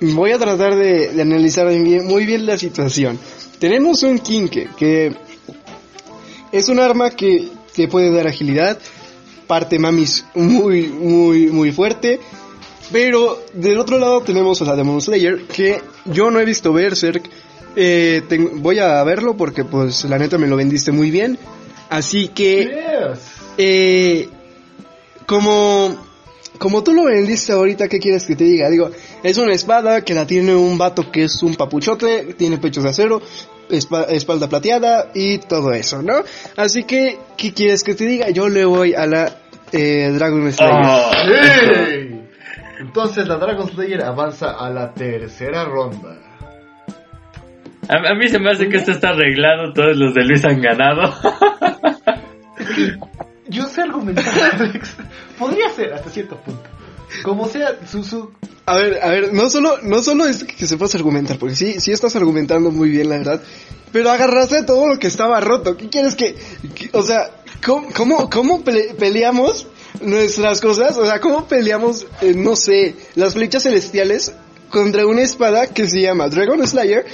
voy a tratar de, de analizar muy bien, muy bien la situación. Tenemos un Kinke, que es un arma que te puede dar agilidad, parte mamis muy, muy, muy fuerte, pero del otro lado tenemos a la Demon Slayer, que yo no he visto Berserk, eh, voy a verlo porque pues la neta me lo vendiste muy bien, así que... Yes. Eh, como, como tú lo vendiste ahorita, ¿qué quieres que te diga? Digo, es una espada que la tiene un vato que es un papuchote, tiene pechos de acero, espa- espalda plateada y todo eso, ¿no? Así que, ¿qué quieres que te diga? Yo le voy a la eh, Dragon Slayer. Oh. Entonces la Dragon Slayer avanza a la tercera ronda. A, a mí se me hace que esto está arreglado, todos los de Luis han ganado. Yo sé argumentar, Alex. Podría ser hasta cierto punto. Como sea, su, su... A ver, a ver, no solo, no solo es que sepas argumentar, porque sí, sí estás argumentando muy bien, la verdad, pero agarraste todo lo que estaba roto. ¿Qué quieres que, que- o sea, cómo, cómo, cómo pele- peleamos nuestras cosas? O sea, cómo peleamos, eh, no sé, las flechas celestiales contra una espada que se llama Dragon Slayer,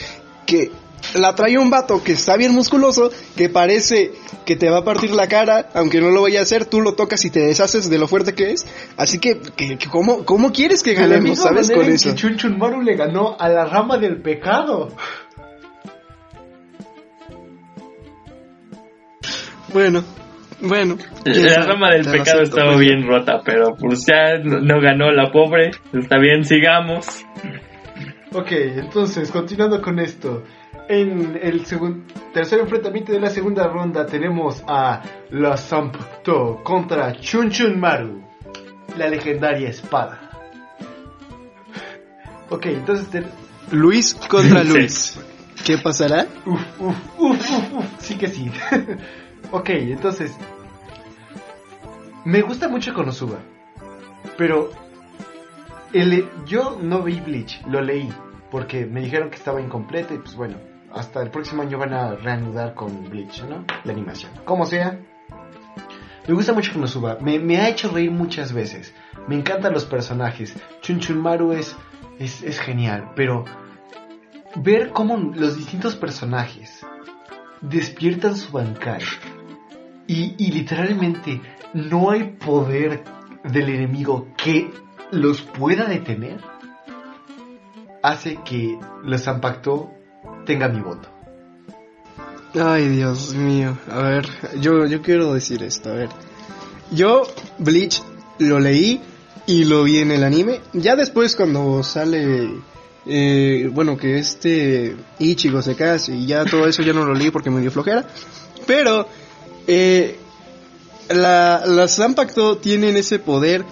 que la trae un vato que está bien musculoso, que parece que te va a partir la cara, aunque no lo vaya a hacer, tú lo tocas y te deshaces de lo fuerte que es. Así que, que- que ¿cómo, ¿cómo quieres que ganemos, sabes, con eso? que Chun Chun Maru le ganó a la rama del pecado. Bueno, bueno. La sabe, rama del pecado acepto, estaba pues. bien rota, pero pues ya no, no ganó la pobre. Está bien, sigamos. Ok, entonces, continuando con esto. En el segun- tercer enfrentamiento de la segunda ronda tenemos a la Sampto contra Chun Chun Maru, la legendaria espada. Ok, entonces... te- Luis contra Sí. Luis. ¿Qué pasará? Uf, uf, uf, uf, uf, sí que sí. ok, entonces... Me gusta mucho Konosuba, pero el, yo no vi Bleach, lo leí, porque me dijeron que estaba incompleto y pues bueno, hasta el próximo año van a reanudar con Bleach, ¿no? La animación. Como sea, me gusta mucho Konosuba, me, me ha hecho reír muchas veces, me encantan los personajes, Chun Chun Maru es, es, genial, pero ver cómo los distintos personajes despiertan su bancal y, y literalmente no hay poder del enemigo que los pueda detener, hace que los Zampacto tenga mi voto. Ay, Dios mío. A ver, yo, yo quiero decir esto. A ver. Yo, Bleach, lo leí y lo vi en el anime. Ya después cuando sale... eh, bueno, que este Ichigo se case y ya todo eso ya no lo leí porque me dio flojera. Pero... Eh, la, Zanpakuto tienen ese poder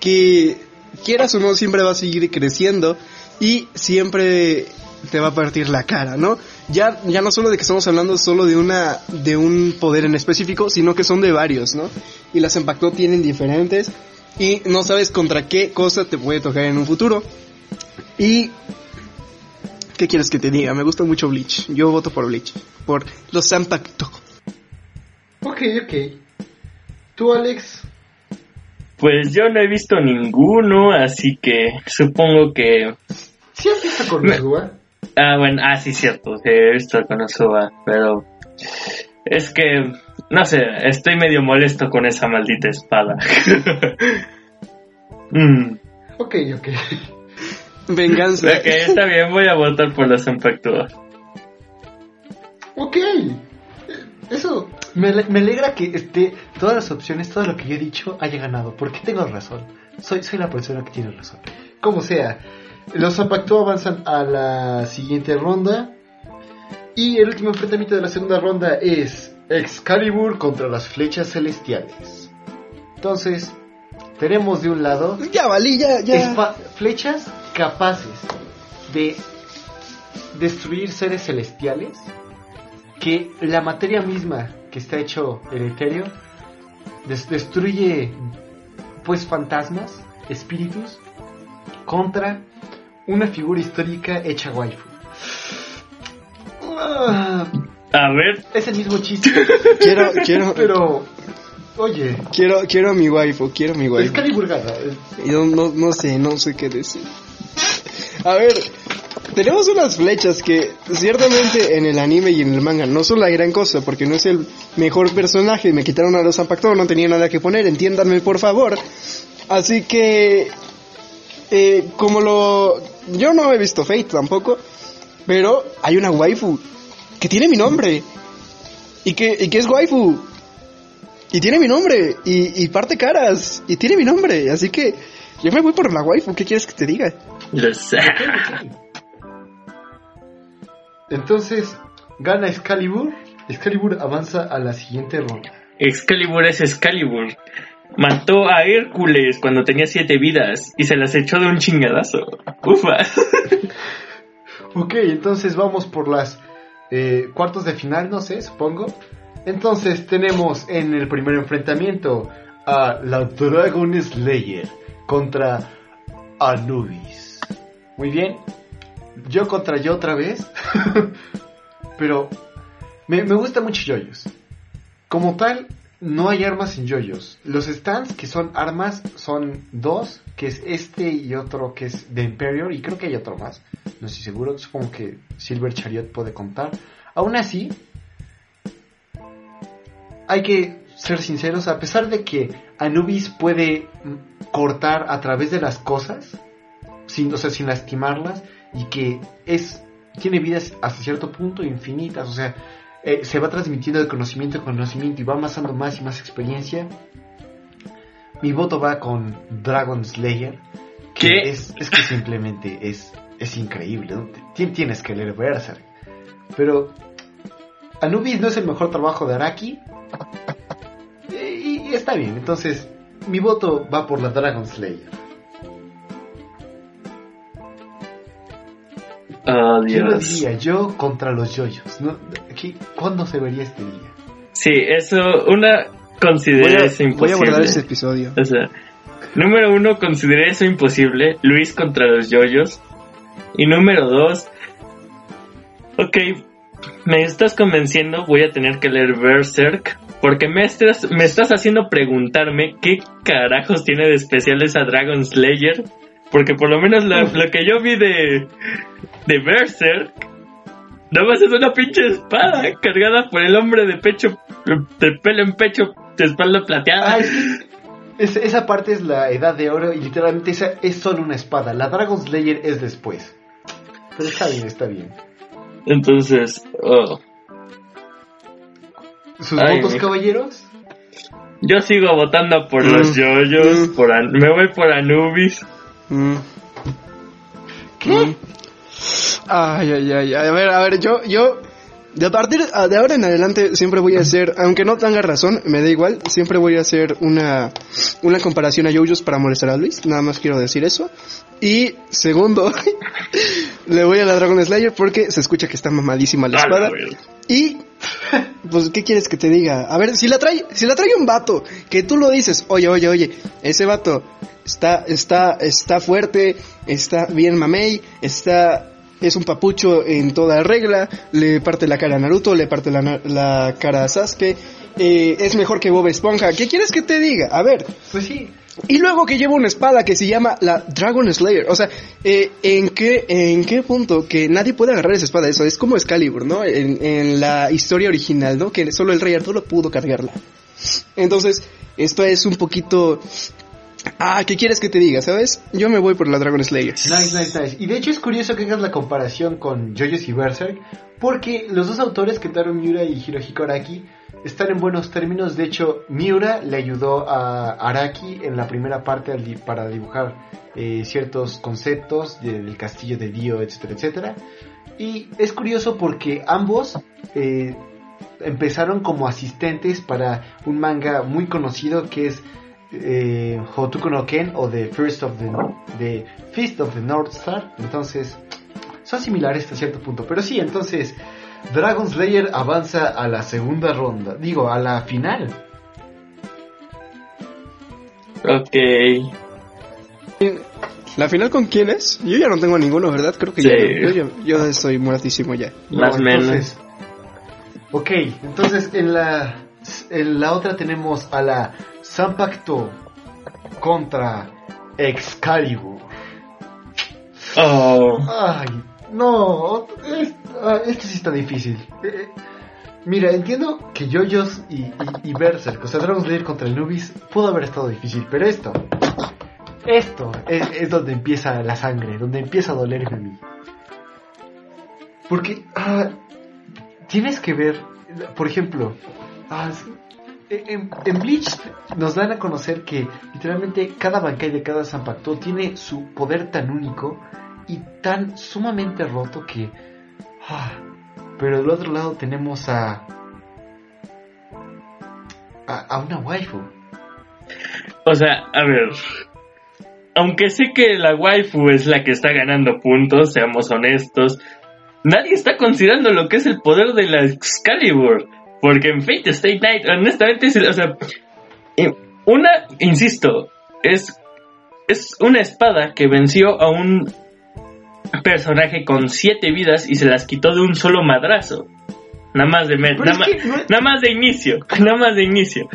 que quieras o no siempre va a seguir creciendo y siempre te va a partir la cara, ¿no? Ya, ya no solo de que estamos hablando solo de una, de un poder en específico, sino que son de varios, ¿no? Y las Zanpakuto tienen diferentes y no sabes contra qué cosa te puede tocar en un futuro. Y ¿qué quieres que te diga? Me gusta mucho Bleach. Yo voto por Bleach, por los Zanpakuto. Ok, ok. ¿Tú, Alex? Pues yo no he visto ninguno, así que supongo que... ¿Sí has visto Konosuba? Ah, bueno, ah, sí, cierto, sí, he visto Konosuba, pero... Es que, no sé, estoy medio molesto con esa maldita espada. mm. Ok, ok. Venganza. Ok, está bien, voy a votar por la Zanpakuto. Ok. Eso me, me alegra que esté todas las opciones, todo lo que yo he dicho haya ganado, porque tengo razón. Soy, soy la persona que tiene razón. Como sea, los Zapacto avanzan a la siguiente ronda. Y el último enfrentamiento de la segunda ronda es Excalibur contra las flechas celestiales. Entonces, tenemos de un lado Ya valí, ya, ya. flechas capaces de destruir seres celestiales que la materia misma que está hecho el etéreo des- destruye pues fantasmas, espíritus contra una figura histórica hecha waifu. Ah, A ver, es el mismo chiste, Quiero, quiero, pero oye, quiero, quiero a mi waifu, quiero a mi waifu. Excalibur gana. Yo no, no sé, no sé qué decir. A ver, tenemos unas flechas que ciertamente en el anime y en el manga no son la gran cosa porque no es el mejor personaje. Me quitaron a los Zampacto, no tenía nada que poner, entiéndanme por favor. Así que, eh, como lo... Yo no he visto Fate tampoco, pero hay una waifu que tiene mi nombre y que, y que es waifu. Y tiene mi nombre, y, y parte caras, y tiene mi nombre, así que yo me voy por la waifu, ¿qué quieres que te diga? lo sé. Entonces, gana Excalibur. Excalibur avanza a la siguiente ronda. Excalibur es Excalibur. Mató a Hércules cuando tenía siete vidas y se las echó de un chingadazo. Ufa. Ok, entonces vamos por las eh, cuartos de final, no sé, supongo. Entonces tenemos en el primer enfrentamiento a la Dragon Slayer contra Anubis. Muy bien. Yo contra yo otra vez. Pero me, me gusta mucho yoyos. Como tal, no hay armas en yoyos. Los stands que son armas son dos, que es este y otro que es de Imperior, y creo que hay otro más. No estoy seguro, supongo que Silver Chariot puede contar. Aún así, hay que ser sinceros, a pesar de que Anubis puede cortar a través de las cosas, sin, o sea, sin lastimarlas, y que es tiene vidas hasta cierto punto infinitas, o sea, eh, se va transmitiendo de conocimiento en conocimiento y va amasando más y más experiencia. Mi voto va con Dragon Slayer, que ¿Qué? es, es que simplemente es, es increíble. ¿no? Tien- Tienes que leer Berserk. Pero Anubis no es el mejor trabajo de Araki. Y, está bien, entonces mi voto va por la Dragon Slayer. Oh, ¿Quién lo diría? Yo contra los yoyos. ¿no? ¿Qué- ¿Cuándo se vería este día? Sí, eso, una, Voy consideré a, eso voy a imposible. guardar ese episodio. O sea, número uno, consideré eso imposible. Luis contra los yoyos. Y número dos, ok, me estás convenciendo, voy a tener que leer Berserk. Porque me estás, me estás haciendo preguntarme qué carajos tiene de especial esa Dragon Slayer. Porque por lo menos lo, lo que yo vi de, de Berserk, nada más es una pinche espada cargada por el hombre de pecho, de pelo en pecho, de espalda plateada. Ah, es esa parte es la edad de oro y literalmente esa es solo una espada. La Dragon Slayer es después. Pero está bien, está bien. Entonces, oh, ¿Sus Ay, votos, mi- caballeros? yo sigo votando por Mm, los yoyos, mm. por An- me voy por Anubis. Mm, ¿Qué? Ay, ay, ay, a ver, a ver, yo, yo, de a partir de ahora en adelante siempre voy a hacer, aunque no tenga razón, me da igual, siempre voy a hacer una, una comparación a Yoyos para molestar a Luis, nada más quiero decir eso. Y segundo, le voy a la Dragon Slayer porque se escucha que está mamadísima la Ah, espada. Y, pues, ¿qué quieres que te diga? A ver, si la trae, si la trae un vato, que tú lo dices, oye, oye, oye, ese vato está, está, está fuerte, está bien mamey, está, es un papucho en toda regla, le parte la cara a Naruto, le parte la, la cara a Sasuke, eh, es mejor que Bob Esponja, ¿qué quieres que te diga? A ver, Pues sí. Y luego que lleva una espada que se llama la Dragon Slayer. O sea, eh, ¿en, qué, ¿en qué punto? Que nadie puede agarrar esa espada. Eso es como Excalibur, ¿no? En, en la historia original, ¿no? Que solo el rey Arturo pudo cargarla. Entonces, esto es un poquito... Ah, ¿qué quieres que te diga, sabes? Yo me voy por la Dragon Slayer. Nice, nice, nice. Y de hecho es curioso que hagas la comparación con JoJo's y Berserk, porque los dos autores, Kentaro Miura y Hirohiko Araki, están en buenos términos. De hecho, Miura le ayudó a Araki en la primera parte para dibujar eh, ciertos conceptos de- del castillo de Dio, etcétera, etcétera. Y es curioso porque ambos eh, empezaron como asistentes para un manga muy conocido que es eh, Hotoku no Ken o The First of the, the Fist of the North Star. Entonces, son similares hasta cierto punto. Pero sí, entonces, Dragon Slayer avanza a la segunda ronda. Digo, a la final. Ok. ¿La final con quién es? Yo ya no tengo ninguno, ¿verdad? Creo que Sí. ya no. Yo, yo estoy muertísimo ya. Más o No, menos. entonces- Ok, entonces en la, en la otra tenemos a la Sanpacto contra Excalibur. Oh. Ay, no, es- esto sí está difícil. Eh, eh, mira, entiendo que JoJo's y, y, y Berserk, o sea, Dragon Slayer contra el Nubis, pudo haber estado difícil, pero esto, esto es, es donde empieza la sangre, donde empieza a dolerme a mí. Porque ah, tienes que ver, por ejemplo, ah, en, en Bleach nos dan a conocer que literalmente cada Bankai de cada Zanpakuto tiene su poder tan único y tan sumamente roto que... ah, pero del otro lado tenemos a... A, a una waifu. O sea, a ver. Aunque sé que la waifu es la que está ganando puntos, seamos honestos, nadie está considerando lo que es el poder de la Excalibur. Porque en Fate Stay Night, honestamente, es- o sea, una, insisto, es, es una espada que venció a un personaje con siete vidas y se las quitó de un solo madrazo. Nada más de, nada, ma- que nada más de inicio, nada más de inicio.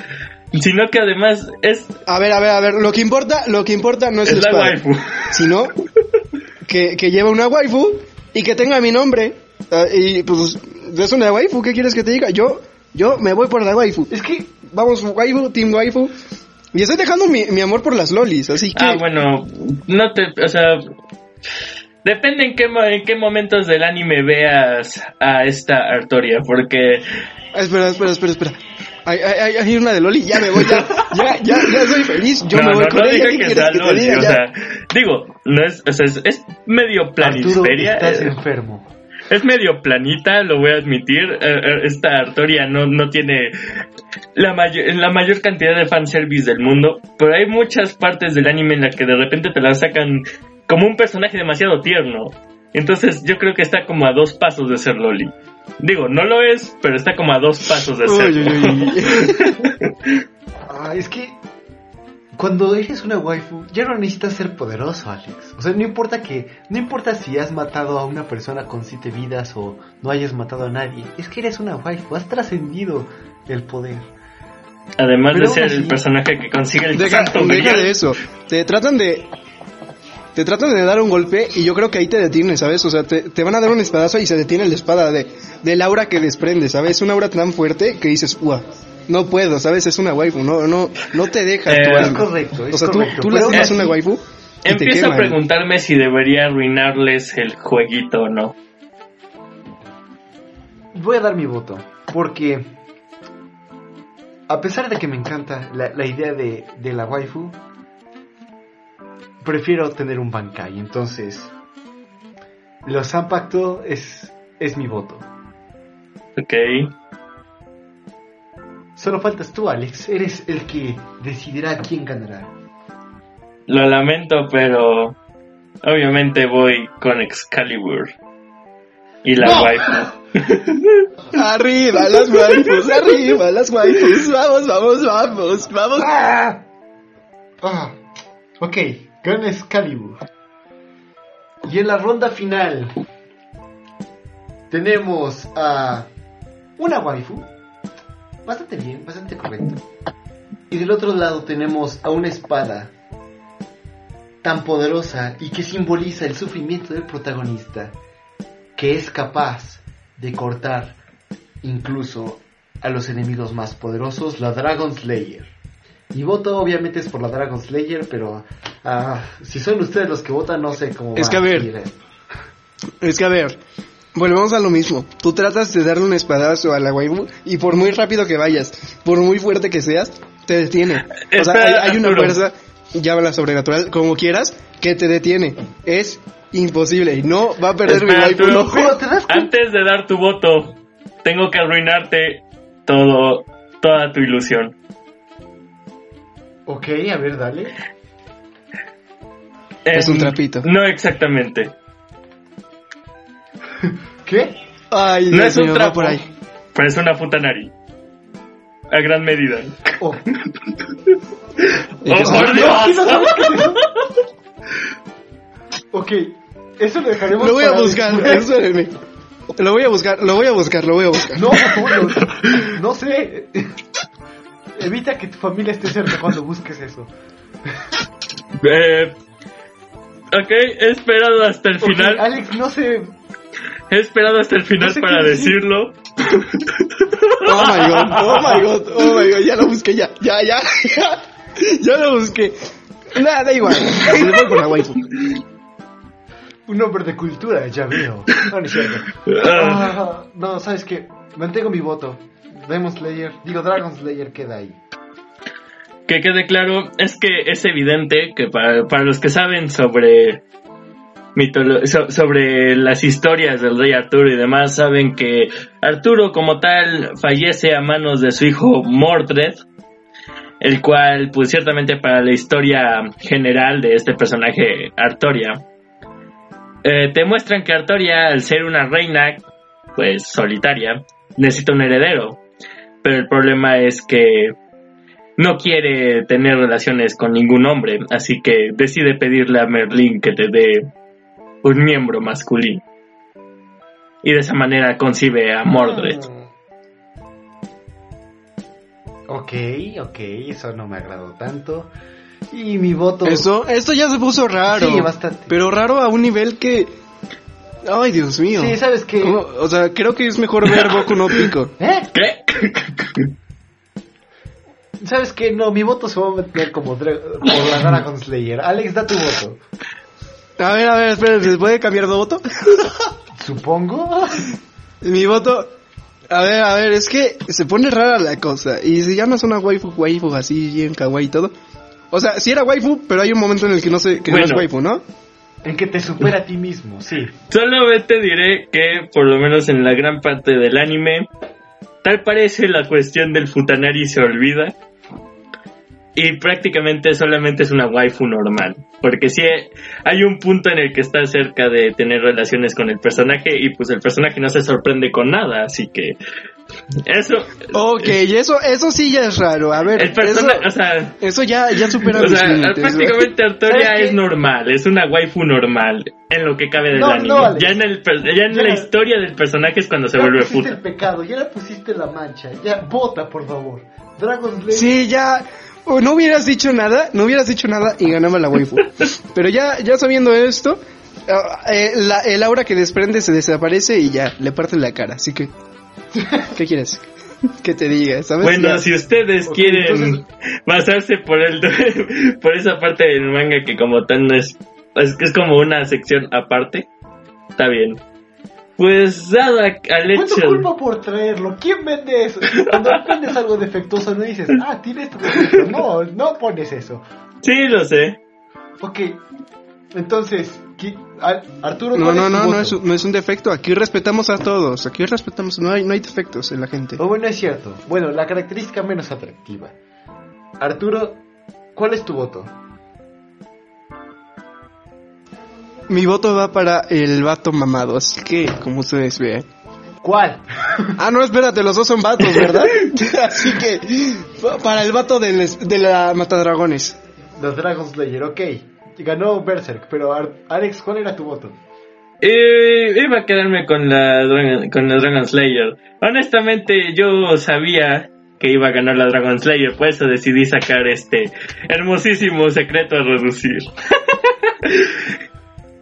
Sino que además es, A ver, a ver, a ver, lo que importa, lo que importa no es, es la la espada, waifu. sino que, que lleva una waifu y que tenga mi nombre. Ah, y pues es una waifu, ¿qué quieres que te diga? Yo, yo me voy por la waifu. Es que... Vamos, waifu, team waifu. Y estoy dejando mi, mi amor por las lolis, así que... Ah, bueno, no te, o sea, depende en qué, mo- en qué momentos del anime veas a esta Artoria, porque Ah, espera, espera, espera, espera. Hay, hay, hay- una de Loli, ya me voy, ya, ya, ya, ya soy feliz, yo no, me voy no, con no ella, diga ¿qué que quieres que te diga? o sea, digo, no es, o sea, es, es medio Arturo, planisferia, estás eh, enfermo. Es medio planita, lo voy a admitir, eh, eh, esta Artoria no, no tiene la mayor, la mayor cantidad de fanservice del mundo, pero hay muchas partes del anime en las que de repente te la sacan como un personaje demasiado tierno. Entonces yo creo que está como a dos pasos de ser Loli. Digo, no lo es, pero está como a dos pasos de Uy, serlo. uy, uy. Ah, es que cuando eres una waifu ya no necesitas ser poderoso, Alex. O sea, no importa que, no importa si has matado a una persona con siete vidas o no hayas matado a nadie. Es que eres una waifu, has trascendido el poder. Además Pero de ser así- el personaje que consigue el Deja, santo deja de eso. Te tratan de. Te tratan de dar un golpe y yo creo que ahí te detienes, ¿sabes? O sea, te, te van a dar un espadazo y se detiene la espada de, del aura que desprende, ¿sabes? Un aura tan fuerte que dices, ¡Uah! No puedo, ¿sabes? Es una waifu, no, no, no te deja Eh, tu es alma. correcto, es o sea, tú, correcto, tú lastimas aún una waifu y Empiezo a queman. preguntarme si debería arruinarles el jueguito o no. Voy a dar mi voto, porque a pesar de que me encanta la, la idea de, de la waifu, prefiero tener un Bankai. Entonces, los Zanpakuto es, es mi voto. Ok. Solo faltas tú, Alex. Eres el que decidirá quién ganará. Lo lamento, pero obviamente voy con Excalibur. Y la ¡No! waifu. Arriba las waifus, arriba las waifus, vamos, vamos, vamos, vamos. ¡Ah! Ah, ok, gana Excalibur. Y en la ronda final tenemos a una waifu. Bastante bien, bastante correcto. Y del otro lado tenemos a una espada tan poderosa y que simboliza el sufrimiento del protagonista, que es capaz de cortar incluso a los enemigos más poderosos, la Dragon Slayer. Mi voto obviamente es por la Dragon Slayer, pero ah, si son ustedes los que votan, no sé cómo Es va que a ver. Es que a ver, volvemos a lo mismo. Tú tratas de darle un espadazo a la waifu y por muy rápido que vayas, por muy fuerte que seas, te detiene. O sea, hay, hay una fuerza, llámala sobrenatural, como quieras, que te detiene. Es imposible y no va a perder mi Espera, waifu. Arturo. no. Antes de dar tu voto, tengo que arruinarte todo, toda tu ilusión. Ok, a ver, dale. Es un trapito. No exactamente. ¿Qué? Ay, No Dios es un mío, trapo, por ahí. pero es una futanari. A gran medida. Oh, ¿Y ¡Oh, por? Dios! ok, eso lo dejaremos Lo voy a buscar, espérenme. Lo voy a buscar, lo voy a buscar, lo voy a buscar. No, no, no, sé. Evita que tu familia esté cerca cuando busques eso. Eh, ok, he esperado hasta el final. Alex, no sé. He esperado hasta el final No sé para decirlo. Oh my god, oh my god, oh my god, ya lo busqué, ya, ya, ya, ya, ya lo busqué. Nada, da igual, me voy por la waifu. Un hombre de cultura, ya veo. No, no es cierto. Ah, no, ¿sabes qué? Mantengo mi voto. Demon Slayer, digo Dragon Slayer queda ahí. que quede claro, es que es evidente que para, para los que saben sobre sobre las historias del rey Arturo y demás, saben que Arturo como tal fallece a manos de su hijo Mordred, el cual pues ciertamente para la historia general de este personaje Artoria, eh, te muestran que Artoria al ser una reina pues solitaria, necesita un heredero, pero el problema es que no quiere tener relaciones con ningún hombre, así que decide pedirle a Merlín que te dé un miembro masculino. Y de esa manera concibe a Mordred. Ok, ok, eso no me agradó tanto. Y mi voto. Esto, esto ya se puso raro. Sí, bastante. Pero raro a un nivel que... Ay, Dios mío. Sí, ¿sabes qué? ¿Cómo? O sea, creo que es mejor ver Boku no Pico. ¿Eh? ¿Qué? ¿Sabes qué? No, mi voto se va a meter como por la Dragon Slayer. Alex, da tu voto. A ver, a ver, espera, ¿se puede cambiar de voto? Supongo. Mi voto... A ver, a ver, es que se pone rara la cosa. Y si llamas una waifu, waifu así, bien kawaii y todo. O sea, sí era waifu, pero hay un momento en el que no, sé, que no es Bueno. waifu, ¿no? En que te supera a ti mismo, sí. Solamente diré que, por lo menos en la gran parte del anime, tal parece la cuestión del futanari se olvida. Y prácticamente solamente es una waifu normal. Porque sí hay un punto en el que está cerca de tener relaciones con el personaje y pues el personaje no se sorprende con nada. Así que eso... Ok, y eso, eso sí ya es raro. A ver, El eso, personaje, o sea... eso ya, ya supera O sea, límites. prácticamente Artoria es normal, es una waifu normal en lo que cabe del No, anime. no, ya en, el, ya en Ya. la historia del personaje es cuando se ya vuelve pusiste puta. el pecado, ya le pusiste la mancha. Ya, vota, por favor. Dragon Slayer. Sí, ya. O no hubieras dicho nada, no hubieras dicho nada y ganaba la waifu. Pero ya, ya sabiendo esto, ah, eh, la- el aura que desprende se desaparece y ya, le parte la cara. Así que, ¿qué quieres? Que te diga, ¿sabes? Bueno, Ya. si ustedes quieren entonces- basarse por el por esa parte del manga que como tal no es es, es como una sección aparte, está bien. Pues dada al tu hecho culpa por traerlo. ¿Quién vende eso? Cuando vendes algo defectuoso no dices, ah, tiene esto defecto. No, no pones eso. Sí, lo sé. Ok, entonces, ¿qui- Ar- Arturo, No, ¿cuál no, tu no, no es, un- no es un defecto. Aquí respetamos a todos. Aquí respetamos, no hay, no hay defectos en la gente. Oh, bueno, es cierto. Bueno, la característica menos atractiva. Arturo, ¿cuál es tu voto? Mi voto va para el vato mamado, así que, como ustedes vean. ¿Cuál? Ah, no, espérate, los dos son vatos, ¿verdad? así que, pa- para el vato de la Matadragones. Los Dragon Slayer, ok. Ganó Berserk, pero Ar- Alex, ¿cuál era tu voto? Eh, iba a quedarme con la Dragon- con el Dragon Slayer. Honestamente, yo sabía que iba a ganar la Dragon Slayer, por eso decidí sacar este hermosísimo secreto a reducir.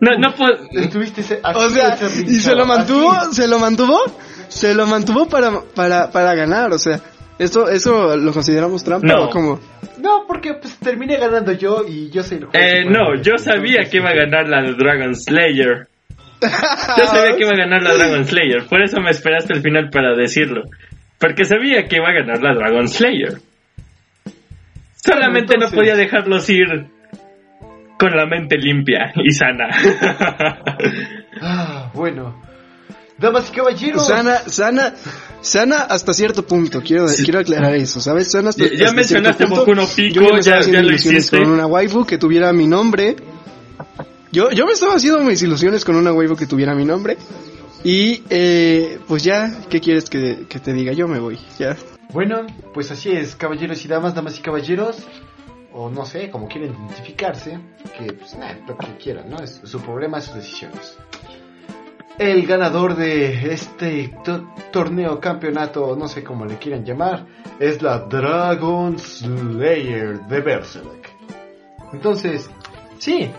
no, no puedo... Estuviste ese- O sea, y se lo mantuvo, así. se lo mantuvo, se lo mantuvo para, para, para ganar, o sea, esto, eso lo consideramos trampa No. o como No, porque pues terminé ganando yo y yo soy el juez Eh, no, yo sabía que iba a ganar la de Dragon Slayer. Yo sabía que iba a ganar la Dragon Slayer, por eso me esperé hasta el final para decirlo. Porque sabía que iba a ganar la Dragon Slayer. Solamente Entonces- no podía dejarlos ir con la mente limpia y sana. Ah, bueno. Damas y caballeros. sana, sana, sana hasta cierto punto. Quiero, quiero aclarar eso, ¿sabes? Sana hasta, Ya- ya hasta mencionaste cierto punto. Boku no Pico, Yo me estaba ya- haciendo ya lo ilusiones hiciste. con una waifu que tuviera mi nombre. Yo, yo me estaba haciendo mis ilusiones con una waifu que tuviera mi nombre. Y, eh, pues ya, ¿qué quieres que, que te diga? Yo me voy, ya. Bueno, pues así es, caballeros y damas, damas y caballeros. O no sé, como quieren identificarse. Que, pues nada, lo que quieran, ¿no? Es su problema, sus decisiones. El ganador de este to- torneo, campeonato, no sé cómo le quieran llamar, es la Dragon Slayer de Berserk. Entonces, sí,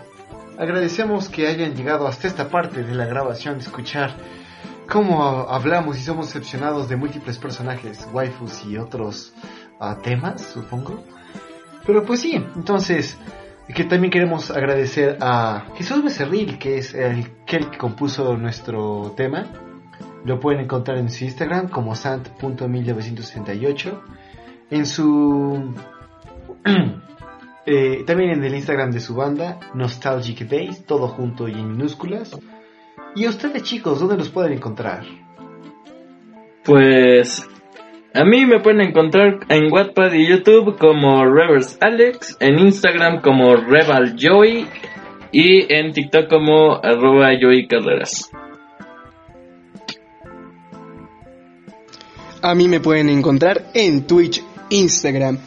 agradecemos que hayan llegado hasta esta parte de la grabación, de escuchar cómo hablamos y somos decepcionados de múltiples personajes, waifus y otros ah, temas, supongo. Pero pues sí, entonces, que también queremos agradecer a Jesús Becerril, que es el que el que compuso nuestro tema. Lo pueden encontrar en su Instagram como sant.1968. En su... eh, también en el Instagram de su banda, Nostalgic Days, todo junto y en minúsculas. ¿Y ustedes chicos, dónde los pueden encontrar? Pues a mí me pueden encontrar en Wattpad y YouTube como Reverse Alex, en Instagram como Rebel Joy y en TikTok como arroba Joy Carreras. A mí me pueden encontrar en Twitch, Instagram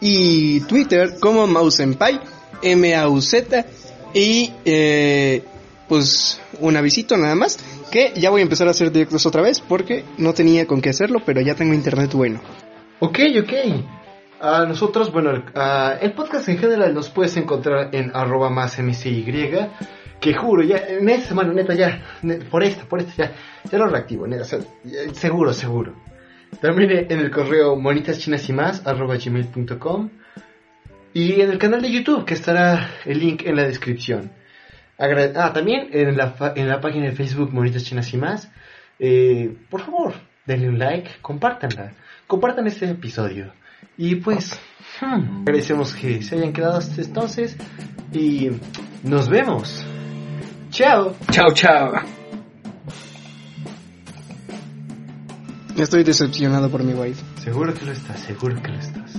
y Twitter como Mausenpai, M-A-U-Z y eh, pues un avisito nada más que ya voy a empezar a hacer directos otra vez porque no tenía con qué hacerlo pero ya tengo internet bueno. Ok, ok. A nosotros, bueno, el, podcast en general nos puedes encontrar en arroba más mcy, que juro, ya, en esta semana, neta, ya, por esta, por esta, ya, ya lo reactivo, neta, o sea, seguro, seguro. También en el correo monitas chinas y más, arroba gmail.com, y en el canal de YouTube, que estará el link en la descripción. Agra- ah, también en la, fa- en la página de Facebook Monitas Chinas y más, eh, por favor, denle un like, compártanla, compartan este episodio. Y pues, hmm, agradecemos que se hayan quedado hasta entonces y nos vemos. Chao. Chao, chao. Estoy decepcionado por mi wife. Seguro que lo estás, seguro que lo estás.